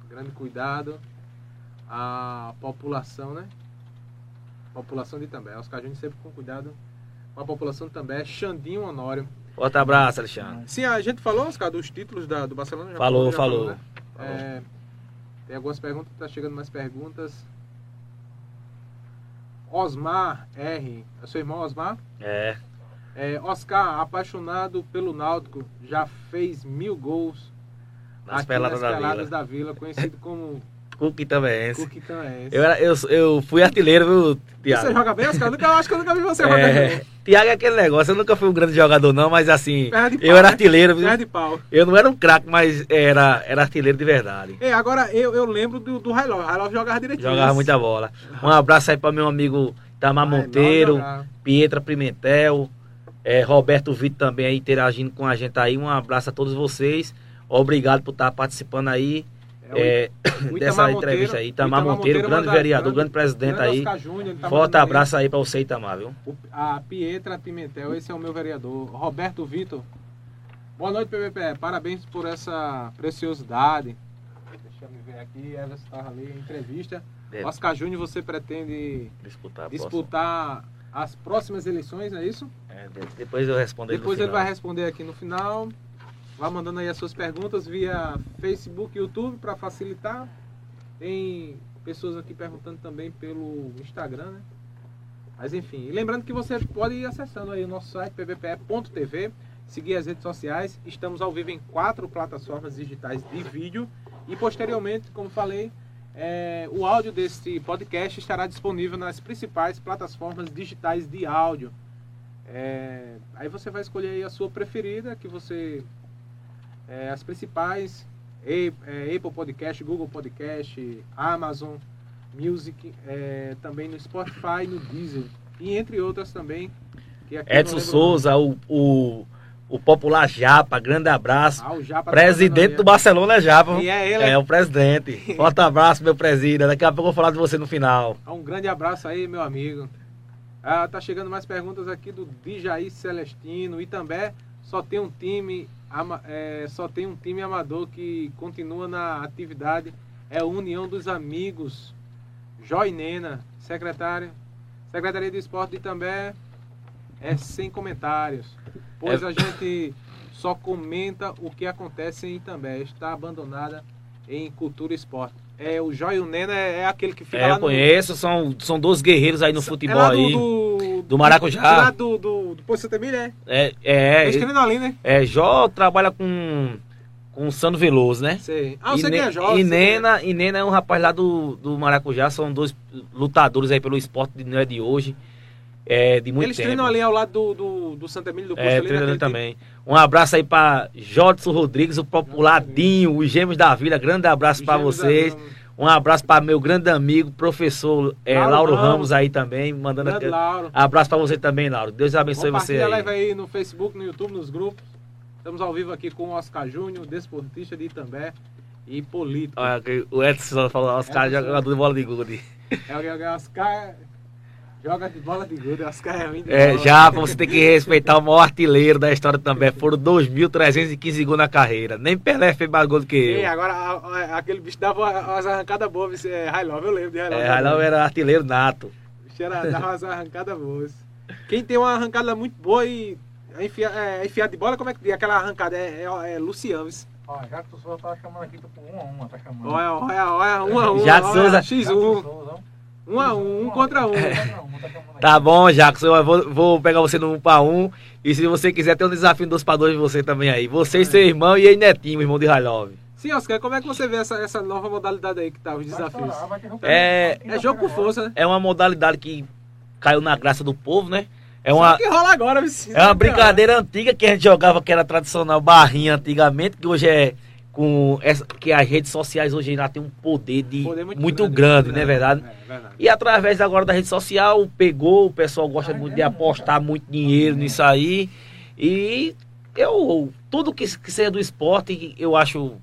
Grande cuidado. A população, né? População de Itambé. Oscar Júnior sempre com cuidado com a população de Itambé. Xandinho Honório. Forte abraço, Alexandre. Sim, a gente falou, Oscar, dos títulos da, do Barcelona? Já Falou, já falou. né? É, tem algumas perguntas, tá chegando mais perguntas. Osmar R. É seu irmão Osmar? É. É, Oscar, apaixonado pelo Náutico, já fez mil gols Nas aqui peladas nas da peladas Vila. da Vila, conhecido como Cookie também é esse. Cuquitanense. Eu, era- eu, eu fui artilheiro, viu, Thiago? Você joga bem, Oscar? Eu nunca, eu acho que eu nunca vi você jogar É, bem. Thiago é aquele negócio, eu nunca fui um grande jogador não, mas assim, pau, eu era né? artilheiro, viu? De pau. Eu não era um craque, mas era, era artilheiro de verdade. É, agora eu, eu lembro do, do Railov. Railov jogava direitinho. Jogava muita bola. Um abraço aí para meu amigo Tamar Monteiro. Pietra Pimentel, é, Roberto Vitor também aí interagindo com a gente aí. Um abraço a todos vocês. Obrigado por estar participando aí É, o dessa Itamar entrevista aí. o Itamar Monteiro, grande manda- vereador, grande presidente grande aí. Oscar Júnior, Forte aí. abraço aí para você, Itamar, viu? O- a Pietra Pimentel, esse é o meu vereador. Roberto Vitor. Boa noite, PVPE. Parabéns por essa preciosidade. Deixa eu me ver aqui. Everson estava ali em entrevista. É. Oscar Júnior, você pretende Disputar. disputar as próximas eleições, é isso? É, de- depois eu respondo aí Depois ele vai responder aqui no final. Vá mandando aí as suas perguntas via Facebook YouTube para facilitar. Tem pessoas aqui perguntando também pelo Instagram, né? Mas enfim, e lembrando que você pode ir acessando aí o nosso site pvpe.tv, seguir as redes sociais. Estamos ao vivo em quatro plataformas digitais de vídeo e posteriormente, como falei, é, o áudio deste podcast estará disponível nas principais plataformas digitais de áudio. É, aí você vai escolher aí a sua preferida, que você. É, as principais: é, Apple Podcast, Google Podcast, Amazon Music, é, também no Spotify, no Deezer. E entre outras também. Edson Souza, o, o, o popular Japa, grande abraço. Ah, Japa tá Presidente do Barcelona Japa. E é ele. É o presidente. Forte abraço, meu presidente. Daqui a pouco eu vou falar de você no final. Um grande abraço aí, meu amigo. Ah, tá chegando mais perguntas aqui do Dijaí Celestino. E também só tem um time, é, só tem um time amador que continua na atividade. É a União dos Amigos. Joy Nena, secretário. Secretaria de Esporte de Itambé é sem comentários. Pois É- a gente só comenta o que acontece em Itambé. Está abandonada em cultura e esporte. É, o Joy Nena é, é aquele que fica É, lá eu no, conheço, são, são dois guerreiros aí no futebol é lá do, aí. Do, Do Maracujá. de Lá do, do, do Poço Santa Emília, é? É, é, É, escrevendo ali, né? é, Jó trabalha com, com o Sandro Veloso, né? Sei. Ah, e, quem é Jó. e, é. Nena, e Nena é um rapaz lá do, do Maracujá, são dois lutadores aí pelo esporte, não é de hoje, é de muito Eles tempo. treinam ali ao lado do, do, do Santa Emília do Poço É, ali, treinador naquele também. Um abraço aí pra Jodson Rodrigues, o populadinho, os Gêmeos da Vila. Grande abraço da vocês. Um abraço pra meu grande amigo, professor é, Lauro Lauro, Ramos. Ramos aí também, mandando aqui. Lauro. Abraço pra você também, Lauro. Deus abençoe você aí. live aí no Facebook, no YouTube, nos grupos. Estamos ao vivo aqui com o Oscar Júnior, desportista de Itambé e político. Olha, o Edson falou, os caras Edson. jogadores de bola de gude. É o que o Oscar joga de bola de gude. Oscar é ruim de É, bola. já, você tem que respeitar o maior artilheiro da história também. Foram 2.315 gols na carreira. Nem Pelé fez mais gol do que Ei, eu. agora a- a- aquele bicho dava umas arrancadas boas, é, High Love, eu lembro de High Love. É, Railão era artilheiro nato. O bicho era, dava umas arrancadas boas. Quem tem uma arrancada muito boa e é enfia, é, enfiada de bola, como é que diz? Aquela arrancada é, é, é Lucianes. Ó, já que o senhor tá chamando aqui, tô com um a um, tá chamando. Olha, olha, olha, um a um. Jackson olha, Souza. X1. Um a um, um contra um. Tá bom, Jackson, eu vou, vou pegar você no 1 para 1 E se você quiser, tem um desafio 2 para 2 de você também aí. Você e seu irmão e aí Netinho, irmão de Railov. Sim, Oscar, como é que você vê essa, essa nova modalidade aí que tá, os desafios? É- É jogo com força, né? É uma modalidade que caiu na graça do povo, né? É uma, que rola agora, é uma brincadeira antiga que a gente jogava, que era tradicional barrinha antigamente, que hoje é com essa, que as redes sociais hoje ainda tem um poder de Poder muito, grande, não é verdade? É, verdade. E através agora da rede social, pegou, o pessoal gosta muito de apostar muito dinheiro nisso aí. E eu, tudo que, que seja do esporte, eu acho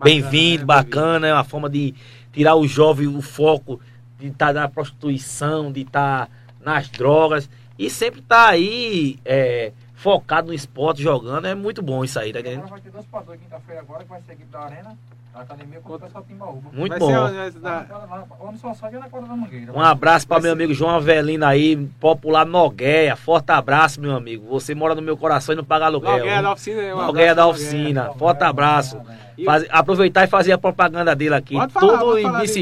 bem-vindo, né? bacana, é uma forma de tirar o jovem o foco de estar na prostituição, de estar nas drogas. E sempre tá aí é, focado no esporte, jogando, é muito bom isso aí, tá entendendo? Agora vai ter dois padrões quinta-feira agora, que vai ser equipe da Arena, da academia, contra o pessoal de Timbaúba. Muito Vai bom. ser da- é. Um abraço para meu ser- amigo João Avelino aí, popular Nogueia. Forte abraço, meu amigo. Você mora no meu coração e não paga aluguel. Nogueira da oficina. um Nogueira abraço, da oficina. Forte abraço. E- Faz- aproveitar e fazer a propaganda dele aqui. Falar, Tudo em falar dele.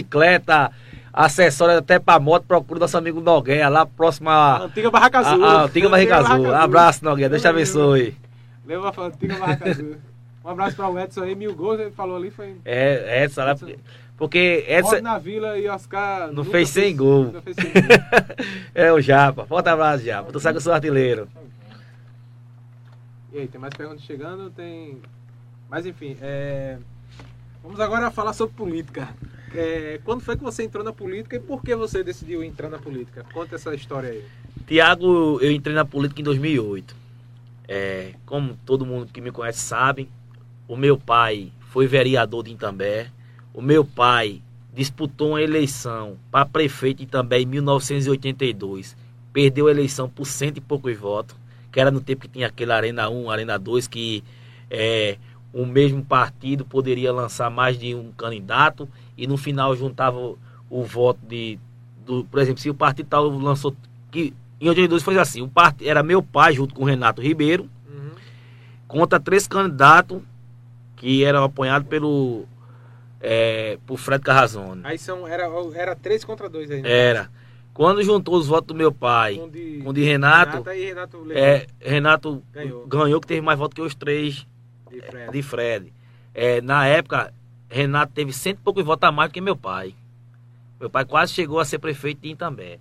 Bicicleta, acessório até pra moto, procura nosso amigo Nogueira, lá próxima. A antiga Barraca Azul. A, a antiga Barraca Azul. Abraço, Nogueira. Deus te abençoe. Leva a antiga Barraca Azul. Um abraço para o Edson aí, mil gols, ele falou ali, foi. É, Edson, lá, porque Edson. na vila e Oscar. Não fez 100 gols. Não fez 100 gol. é o Japa. Forte abraço, Japa. Tu sabe que eu sou artilheiro. E aí, tem mais perguntas chegando? Tem. Mas enfim, é... vamos agora falar sobre política. É... Quando foi que você entrou na política e por que você decidiu entrar na política? Conta essa história aí. Tiago, eu entrei na política em 2008. É, como todo mundo que me conhece sabe, o meu pai foi vereador de Itambé. O meu pai disputou uma eleição para prefeito de Itambé em 1982. Perdeu a eleição por cento e poucos votos que era no tempo que tinha aquele Arena 1, Arena 2, que é, o mesmo partido poderia lançar mais de um candidato e no final juntava o, o voto de. Do, por exemplo, se o partido tal lançou. Que, em 82 foi assim, o part, era meu pai junto com o Renato Ribeiro, uhum. contra três candidatos que eram apoiados pelo. É, por Fred Carrazone. Aí são, era, era três contra dois aí, né? Era. Quando juntou os votos do meu pai com de, com de Renato, Renato, é, Renato ganhou. ganhou. que teve mais votos que os três de Fred. De Fred. É, na época, Renato teve cento e poucos votos a mais do que meu pai. Meu pai quase chegou a ser prefeito de também.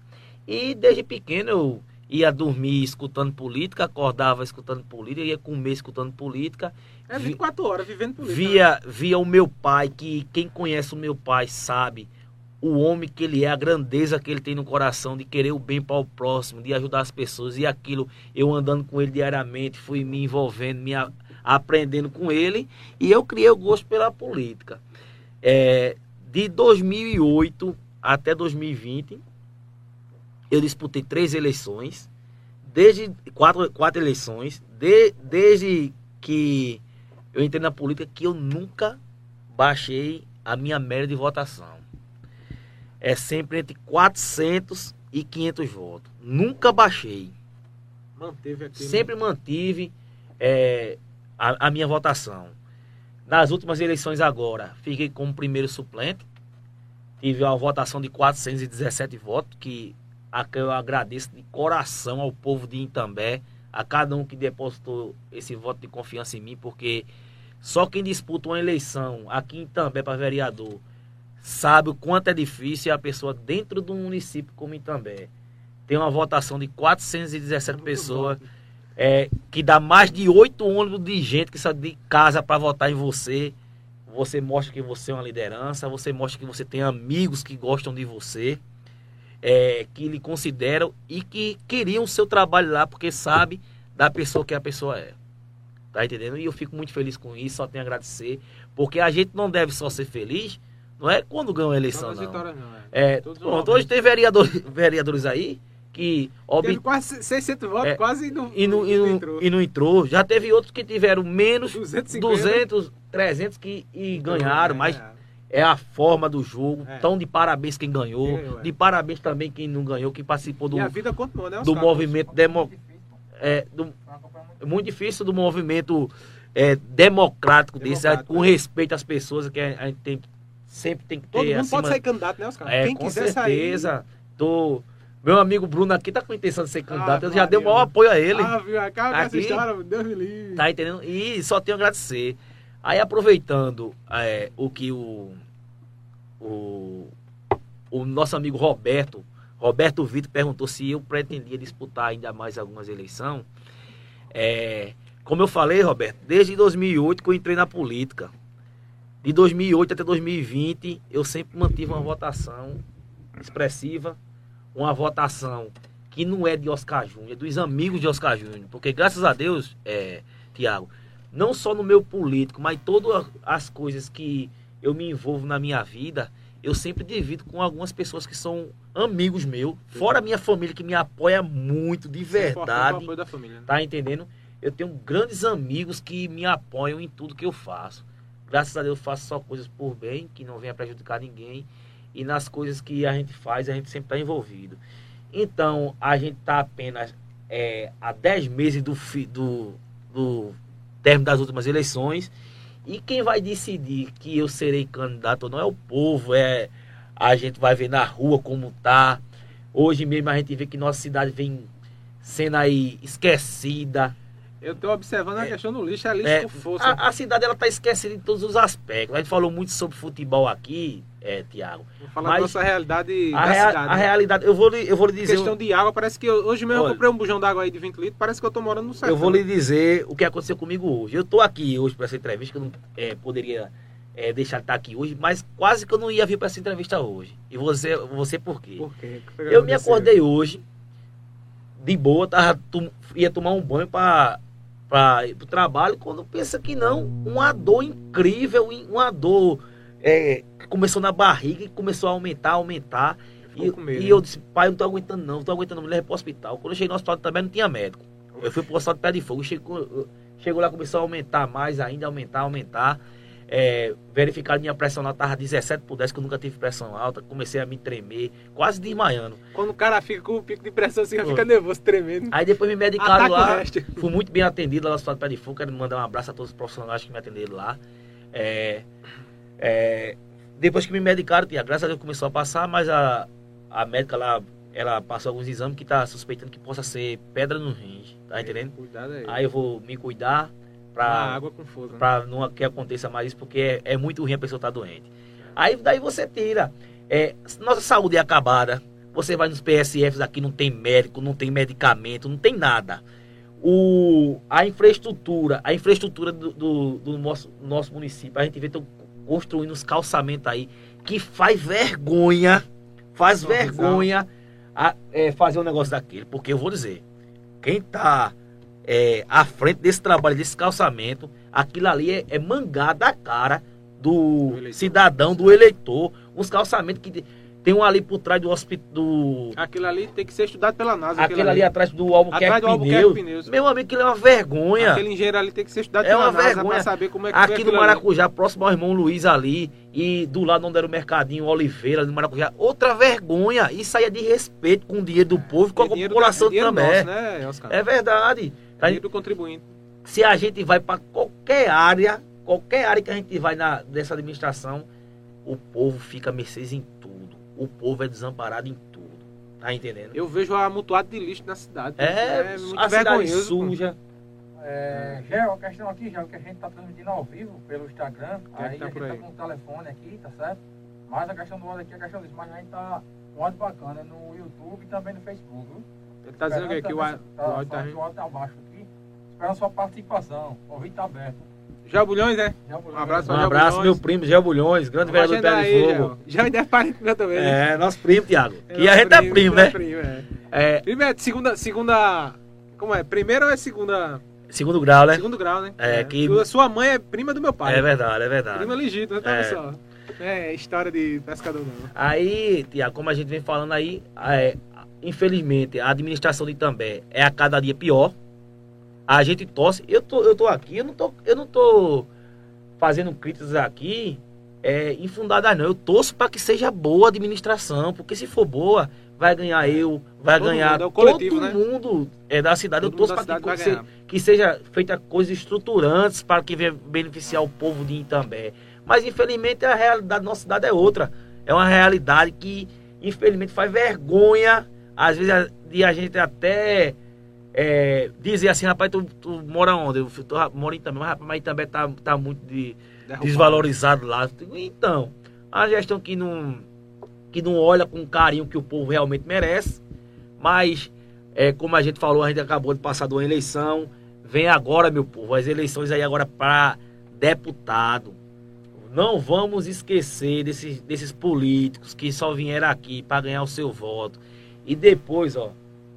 E desde pequeno eu ia dormir escutando política, acordava escutando política, ia comer escutando política. É 24 horas vivendo política. Via, né? via o meu pai, que quem conhece o meu pai sabe o homem que ele é, a grandeza que ele tem no coração de querer o bem para o próximo, de ajudar as pessoas. E aquilo, eu andando com ele diariamente, fui me envolvendo, me aprendendo com ele, e eu criei o gosto pela política. É, de 2008 até 2020, eu disputei três eleições, desde quatro, quatro eleições, de, desde que eu entrei na política, que eu nunca baixei a minha média de votação é sempre entre 400 e 500 votos. Nunca baixei. Manteve aqui. Sempre mantive é, a, a, minha votação. Nas últimas eleições agora, fiquei como primeiro suplente. Tive uma votação de 417 votos, que a que eu agradeço de coração ao povo de Itambé, a cada um que depositou esse voto de confiança em mim, porque só quem disputa uma eleição aqui em Itambé para vereador sabe o quanto é difícil a pessoa dentro do município como Itambé tem uma votação de 417 pessoas é, que dá mais de oito ônibus de gente que sai de casa para votar em você. Você mostra que você é uma liderança, você mostra que você tem amigos que gostam de você, é, que lhe consideram e que queriam o seu trabalho lá porque sabe da pessoa que a pessoa é. Tá entendendo? E eu fico muito feliz com isso, só tenho a agradecer, porque a gente não deve só ser feliz, não é quando ganhou a eleição, não. não é. é pronto, hoje tem vereador, vereadores aí que... Teve quase 600 votos, é, quase não, e não, e, não, entrou. e não entrou. Já teve outros que tiveram menos 250. 200, 300 que, e ganharam, mas é a forma do jogo. É. Tão de parabéns quem ganhou. ganhou é. de parabéns também quem não ganhou, que participou do, continuou, né, do movimento democrático. É, do, muito difícil do movimento é, democrático, democrático desse, com respeito às pessoas que a gente tem sempre tem que ter. Todo mundo acima... pode sair candidato, né, Oscar? É, Quem com quiser certeza. sair. Tô... Meu amigo Bruno aqui tá com intenção de ser candidato. Ah, eu já dei o maior apoio a ele. Ah, viu? Acaba aqui, essa história, Deus me livre. Tá entendendo? E só tenho a agradecer. Aí aproveitando é, o que o, o, o nosso amigo Roberto, Roberto Vitor perguntou se eu pretendia disputar ainda mais algumas eleições. É, como eu falei, Roberto, desde 2008 que eu entrei na política. De 2008 até 2020, eu sempre mantive uma votação expressiva, uma votação que não é de Oscar Júnior, é dos amigos de Oscar Júnior. Porque graças a Deus, é, Tiago, não só no meu político, mas todas as coisas que eu me envolvo na minha vida, eu sempre divido com algumas pessoas que são amigos meus, fora a minha família que me apoia muito, de verdade. Família, né? Tá entendendo? Eu tenho grandes amigos que me apoiam em tudo que eu faço. Graças a Deus eu faço só coisas por bem, que não venha prejudicar ninguém. E nas coisas que a gente faz, a gente sempre está envolvido. Então, a gente está apenas é, há 10 meses do, do, do término das últimas eleições. E quem vai decidir que eu serei candidato ou não é o povo, é a gente vai ver na rua como tá. Hoje mesmo a gente vê que nossa cidade vem sendo aí esquecida. Eu tô observando a É. questão do lixo, é lixo É, com força. a, a cidade ela tá esquecida em todos os aspectos. A gente falou muito sobre futebol aqui, é, Tiago. Vou falar da nossa realidade A, da rea- cidade. a né? realidade, eu vou lhe, eu vou lhe dizer. questão de água, parece que eu- hoje mesmo Olha. eu comprei um bujão d'água aí de 20 litros, parece que eu tô morando no sertão. Eu vou lhe dizer o que aconteceu comigo hoje. Eu tô aqui hoje para essa entrevista, que eu não é, poderia é, deixar de estar aqui hoje, mas quase que eu não ia vir para essa entrevista hoje. E você, você por quê? Por quê? Eu me acordei hoje, de boa, tava, ia tomar um banho para ir pro trabalho, quando pensa que não, uma dor incrível, uma dor é, que começou na barriga e começou a aumentar, aumentar. E, medo, e né? eu disse, pai, eu não tô aguentando não, não tô aguentando me leva pro hospital. Quando eu cheguei no hospital também não tinha médico. Eu fui pro hospital de pé de fogo, chegou, chegou lá, começou a aumentar mais ainda, aumentar, aumentar. É, verificaram minha pressão lá, tava 17 por 10, que eu nunca tive pressão alta. Comecei a me tremer, quase desmaiando. Quando o cara fica com o pico de pressão, assim, Pô. fica nervoso, tremendo. Aí depois me medicaram Ataca lá. Fui muito bem atendido lá no Hospital de Pé de Fogo. Quero mandar um abraço a todos os profissionais que me atenderam lá. É, é, depois que me medicaram, tia, graças a Deus começou a passar, mas a, a médica lá, ela passou alguns exames que tá suspeitando que possa ser pedra no rins, tá entendendo? Cuidado aí. Aí eu vou me cuidar a água com força. né? não que aconteça mais isso, porque é, é muito ruim a pessoa estar doente. Aí daí você tira. É, nossa saúde é acabada. Você vai nos PSFs aqui, não tem médico, não tem medicamento, não tem nada. O, a infraestrutura, a infraestrutura do, do, do nosso, nosso município, a gente vê tão construindo os calçamentos aí, que faz vergonha, faz vergonha a, é, fazer um negócio daquele. Porque eu vou dizer, quem tá é, à frente desse trabalho, desse calçamento, aquilo ali é, é mangar da cara do, Do cidadão, do eleitor. Uns calçamentos que tem um ali por trás do hospital. Do, Aquilo ali tem que ser estudado pela NASA. aquele ali atrás do Albuquerque Atrás do Albuquerque Pneus. Meu amigo, aquilo é uma vergonha. Aquele engenheiro ali tem que ser estudado É pela uma NASA vergonha. pra saber como é que Aqui no aquilo ali. Maracujá, próximo ao irmão Luiz ali, e do lado onde era o mercadinho Oliveira, no Maracujá, outra vergonha. Isso aí é de respeito com o dinheiro do povo e com É a população é também. nosso, né? É verdade. Tá? Do contribuinte. Se a gente vai para qualquer área, qualquer área que a gente vai na, dessa administração, o povo fica a mercês em tudo. O povo é desamparado em tudo. Tá entendendo? Eu vejo a amontoado de lixo na cidade. É, muito a cidade suja. É, já é uma questão aqui, já que a gente tá transmitindo ao vivo pelo Instagram. Quem é que aí tá a gente tá aí? com o telefone aqui, tá certo? Mas a questão do áudio aqui é a questão disso. Mas a gente tá com áudio bacana no YouTube e também no Facebook, viu? Ele tá dizendo? Que o tá, áudio tá áudio tá baixo aqui. Esperando sua participação. O convite tá aberto. Já Bulhões, né? Já Um abraço Um abraço, meu primo, Gé Bulhões, grande Vamos vereador de agendar Pé de Fogo. Já é parente meu também. É, nosso primo, Tiago. É E a gente é primo, né? primo, é. É, Primeiro, segunda, segunda. Como é? Primeira ou é segunda? segundo grau, né? Segundo grau, né? É, que- Sua- Sua mãe é prima do meu pai. É verdade, é verdade. Prima legítima, tá É. só. É história de pescador não. Aí, Tiago, como a gente vem falando aí, é, infelizmente, a administração de Itambé é a cada dia pior. A gente torce. Eu tô, eu tô aqui, eu não tô, eu não tô fazendo críticas aqui é, infundadas, não. Eu torço para que seja boa a administração, porque se for boa, vai ganhar eu, vai Todo ganhar mundo, é o coletivo, todo né? mundo é da cidade. Todo eu torço para que, se- que seja feita coisas estruturantes para que venha beneficiar o povo de Itambé. Mas infelizmente a realidade da nossa cidade é outra. É uma realidade que infelizmente faz vergonha, às vezes, de a gente até é, dizer assim, rapaz, tu, tu mora onde? Eu tô, moro em Itambé, mas, rapaz, mas Itambé tá, tá muito de, desvalorizado lá. Então, a gestão que não, que não olha com o carinho que o povo realmente merece, mas, é, como a gente falou, a gente acabou de passar de uma eleição, vem agora, meu povo, as eleições aí agora para deputado. Não vamos esquecer desses, desses políticos que só vieram aqui para ganhar o seu voto. E depois, ó,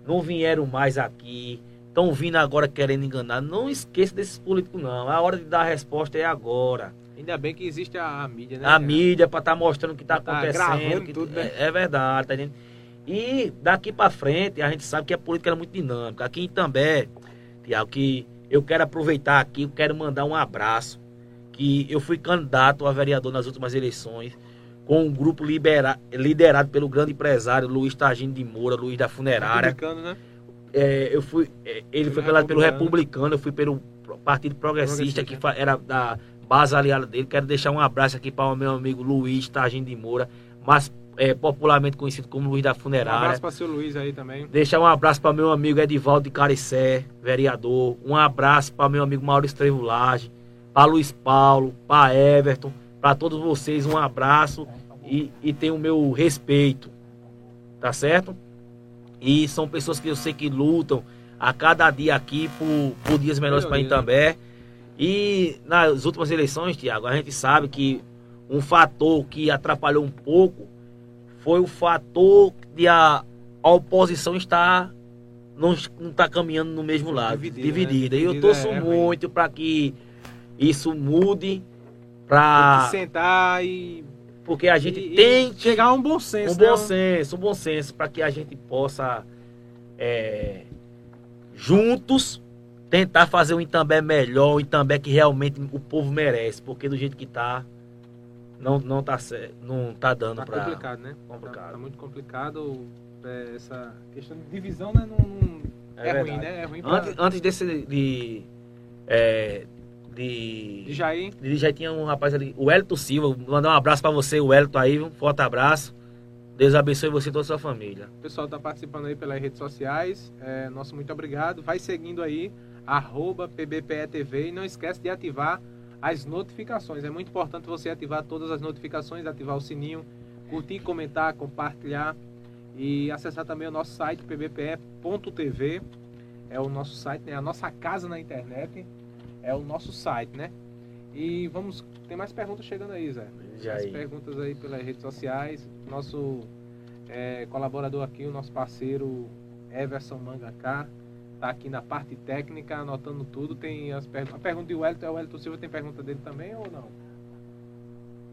não vieram mais aqui. Estão vindo agora querendo enganar. Não esqueça desses políticos, não. A hora de dar a resposta é agora. Ainda bem que existe a, mídia, né? A mídia para estar mostrando o que está Tá acontecendo. gravando que- tudo, né? é, é verdade, tá entendendo? E daqui para frente, a gente sabe que a política é muito dinâmica. Aqui em També, Tiago, que eu quero aproveitar aqui, eu quero mandar um abraço. Que eu fui candidato a vereador nas últimas eleições, com um grupo libera- liderado pelo grande empresário Luiz Tagino de Moura, Luiz da Funerária. Republicano, né? É, eu fui, é, ele foi Pelo candidato pelo Republicano. Eu fui pelo Partido Progressista, Progressista. que fa- era da base aliada dele. Quero deixar um abraço aqui para o meu amigo Luiz Tagino de Moura. Mas é, popularmente conhecido como Luiz da Um Funerária. abraço para seu Luiz aí também. Deixar um abraço para meu amigo Edivaldo de Caricé, vereador. Um abraço para meu amigo Maurício Trevulage, para Luiz Paulo, para Everton, para todos vocês um abraço e, e tenho o meu respeito, tá certo? E são pessoas que eu sei que lutam a cada dia aqui por, por dias melhores para Itambé. E nas últimas eleições, Tiago, a gente sabe que um fator que atrapalhou um pouco foi o fator de a, a oposição estar não está caminhando no mesmo lado, Dividida, dividida. né? E eu Dividida torço é ruim. muito para que isso mude, Para sentar e, porque a gente e- e tem que chegar a um bom senso. um né? bom senso, um bom senso para que a gente possa é, juntos tentar fazer um Itambé melhor, um Itambé que realmente o povo merece, porque do jeito que tá não não tá cer- não tá dando Tá para complicado, né? complicado. Tá, tá muito complicado é, essa questão de divisão, né? Não, não- é, ruim, verdade. né? É ruim pra... Antes, antes desse de é, de De Jair, de já tinha um rapaz ali, o Elton Silva, vou mandar um abraço para você, o Elton aí, um forte abraço. Deus abençoe você e toda a sua família. o pessoal tá participando aí pelas redes sociais. É, nosso muito obrigado. Vai seguindo aí, arroba PBPETV e não esquece de ativar as notificações. É muito importante você ativar todas as notificações, ativar o sininho, curtir, comentar, compartilhar e acessar também o nosso site pbpe.tv. É o nosso site, né? A nossa casa na internet é o nosso site, né? E vamos, tem mais perguntas chegando aí, Zé. Já aí. perguntas aí pelas redes sociais. Nosso é, colaborador aqui, o nosso parceiro Everson Mangaká, tá aqui na parte técnica, anotando tudo. Tem as perguntas. A pergunta de Wellington, é o Wellington Silva tem pergunta dele também ou não?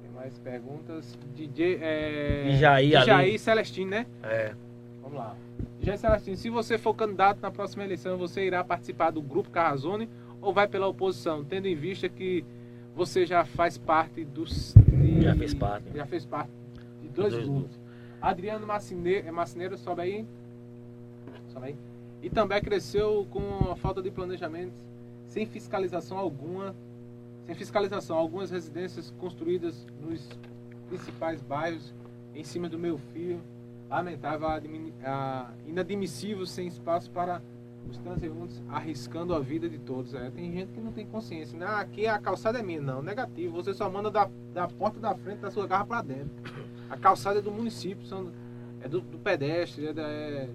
Tem mais perguntas. DJ, é, Jair ali. Jair Celestino, né? É. Vamos lá. Jair Celestino, se você for candidato na próxima eleição, você irá participar do Grupo Carrazone ou vai pela oposição, tendo em vista que você já faz parte dos. de- Já fez parte. Já fez parte de dois, Dois grupos. Adriano Macineiro, é Macineiro, sobe aí. Sobe aí. E também cresceu com a falta de planejamento, sem fiscalização alguma. Sem fiscalização, algumas residências construídas nos principais bairros em cima do meu filho. Lamentável, inadmissível, sem espaço para os transeuntes, arriscando a vida de todos. É, tem gente que não tem consciência. Né? Ah, aqui a calçada é minha. Não, negativo. Você só manda da, da porta da frente da sua garra para dentro. A calçada é do município, são, é do, do pedestre. É da- é-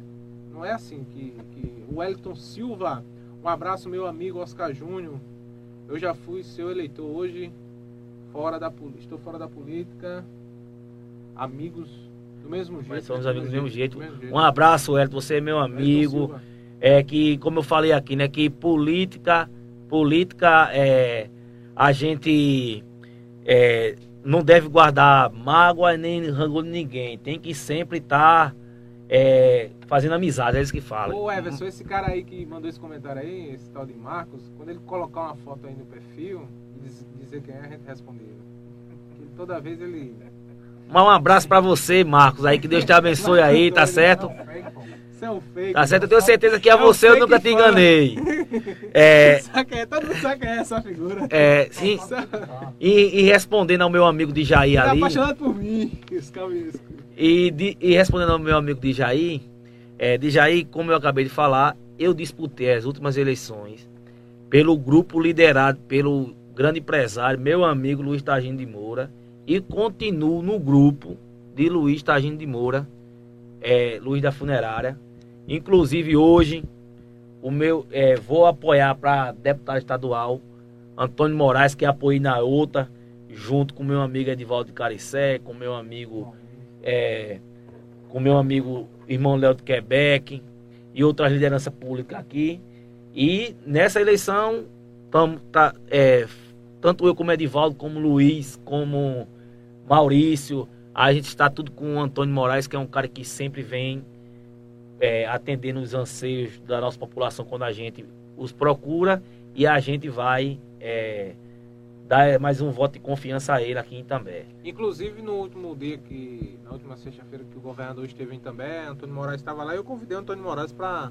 não é assim que, que. O Wellington Silva, um abraço, meu amigo Oscar Júnior. Eu já fui seu eleitor hoje, fora da, estou fora da política. Amigos do mesmo jeito. Mas somos amigos do mesmo jeito. mesmo jeito. Um abraço, Elton, você é meu amigo. É que, como eu falei aqui, né, que política, política é a gente é, não deve guardar mágoa nem rancor de ninguém. Tem que sempre estar fazendo amizade, é isso que fala. Ô Everson, esse cara aí que mandou esse comentário aí, esse tal de Marcos, quando ele colocar uma foto aí no perfil e diz- dizer quem é, a gente responde ele. Porque toda vez ele. Mas um abraço pra você, Marcos, aí que Deus te abençoe aí, tá certo? Isso é um fake. Tá certo, eu tenho certeza que a É um você eu nunca te enganei. É, quem é? Todo mundo sabe quem é essa figura. é, sim, e, e respondendo ao meu amigo de Jair é ali. apaixonado por mim. Esse- E, de- e respondendo ao meu amigo de Jair, é, de Jair, como eu acabei de falar, eu disputei as últimas eleições pelo grupo liderado pelo grande empresário, meu amigo Luiz Tagino de Moura, e continuo no grupo de Luiz Tagino de Moura, é, Luiz da Funerária. Inclusive hoje, o meu é, vou apoiar para deputado estadual Antônio Moraes, que apoiei na outra, junto com meu amigo Edivaldo Caricé, com meu amigo é, com meu amigo irmão Léo de Quebec e outras lideranças públicas aqui. E nessa eleição, tamo, tá, é, tanto eu como Edivaldo, como Luiz, como Maurício, a gente está tudo com o Antônio Moraes, que é um cara que sempre vem é, atendendo os anseios da nossa população quando a gente os procura e a gente vai é, dar mais um voto de confiança a ele aqui em També. Inclusive no último dia que. Na última sexta-feira que o governador esteve em També, Antônio Moraes estava lá e eu convidei o Antônio Moraes para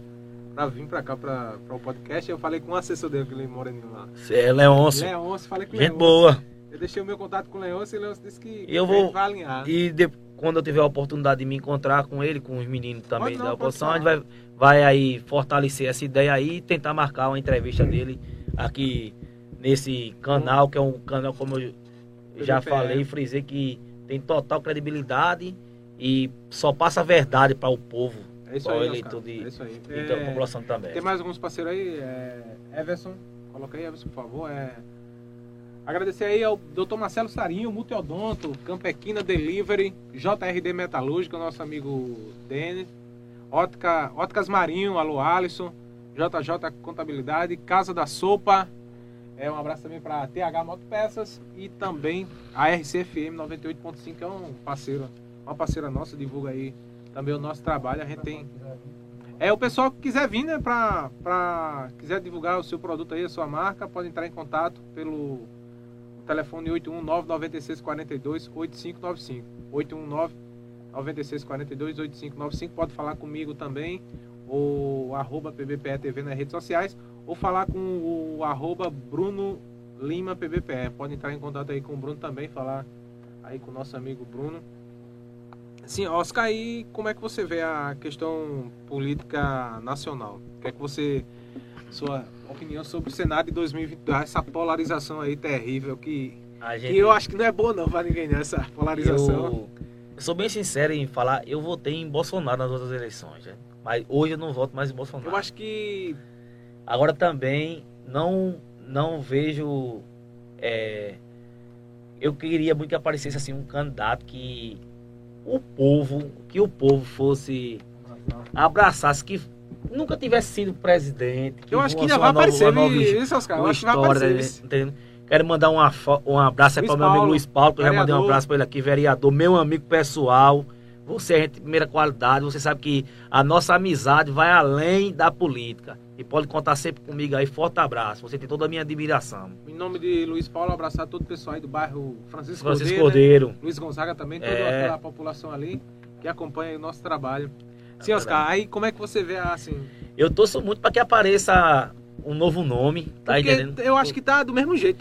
vir para cá, para o podcast. Eu falei com o assessor dele, aquele moreninho lá. É, Leôncio, Leôncio, falei com gente Leôncio. boa. Eu deixei o meu contato com o Leôncio e o Leôncio disse que Eu que vou- vai alinhar. E de- quando eu tiver a oportunidade de me encontrar com ele, com os meninos também não, da pode oposição, a gente vai, vai aí fortalecer essa ideia aí e tentar marcar uma entrevista dele aqui nesse canal, que é um canal, como eu já PVPE. falei, frisei que tem total credibilidade e só passa a verdade para o povo, É isso aí, eleitor de, É isso aí. e da É, população também. Tem mais alguns parceiros aí? É, Everson, coloca aí, Everson, por favor. É, agradecer aí ao Dr. Marcelo Sarinho, Multiodonto, Campequina Delivery, JRD Metalúrgica, nosso amigo Denis, Ótica, Óticas Marinho, alô Alisson, JJ Contabilidade, Casa da Sopa, é, um abraço também para TH Motopeças e também a RCFM 98.5, que é um parceiro, uma parceira nossa, divulga aí também o nosso trabalho. A gente tem é, o pessoal que quiser vir, né, pra quiser divulgar o seu produto aí, a sua marca, pode entrar em contato pelo telefone 819 96 42 8595. 819 96 42 8595. Pode falar comigo também, ou arroba PBPE nas redes sociais, ou falar com o arroba Bruno Lima PBPE. Pode entrar em contato aí com o Bruno também, falar aí com o nosso amigo Bruno. Sim, Oscar, aí como é que você vê a questão política nacional? O que é que você, sua opinião sobre o Senado de 2022, essa polarização aí terrível que, A que gente- eu acho que não é boa não pra ninguém, né, essa polarização. Eu, eu sou bem sincero em falar, eu votei em Bolsonaro nas outras eleições, né? mas hoje eu não voto mais em Bolsonaro. Eu acho que Agora também não não vejo. é, eu queria muito que aparecesse assim um candidato que o povo, que o povo fosse abraçasse, que nunca tivesse sido presidente. eu acho que ainda vai aparecer, isso, Oscar, eu acho que vai aparecer. né? Entendeu? Quero mandar fo- um abraço para o meu amigo Luiz Paulo, que eu já mandei um abraço para ele aqui, vereador, meu amigo pessoal. Você é gente de primeira qualidade, você sabe que a nossa amizade vai além da política. E pode contar sempre comigo aí. Forte abraço. Você tem toda a minha admiração. Em nome de Luiz Paulo, abraçar todo o pessoal aí do bairro Francisco, Francisco Cordeiro, né? Cordeiro. Luiz Gonzaga também, toda É. aquela população ali que acompanha o nosso trabalho. Sim, É Oscar, verdade. aí como é que você vê assim? Eu torço muito para que apareça um novo nome, tá Porque entendendo? eu acho que tá do mesmo jeito.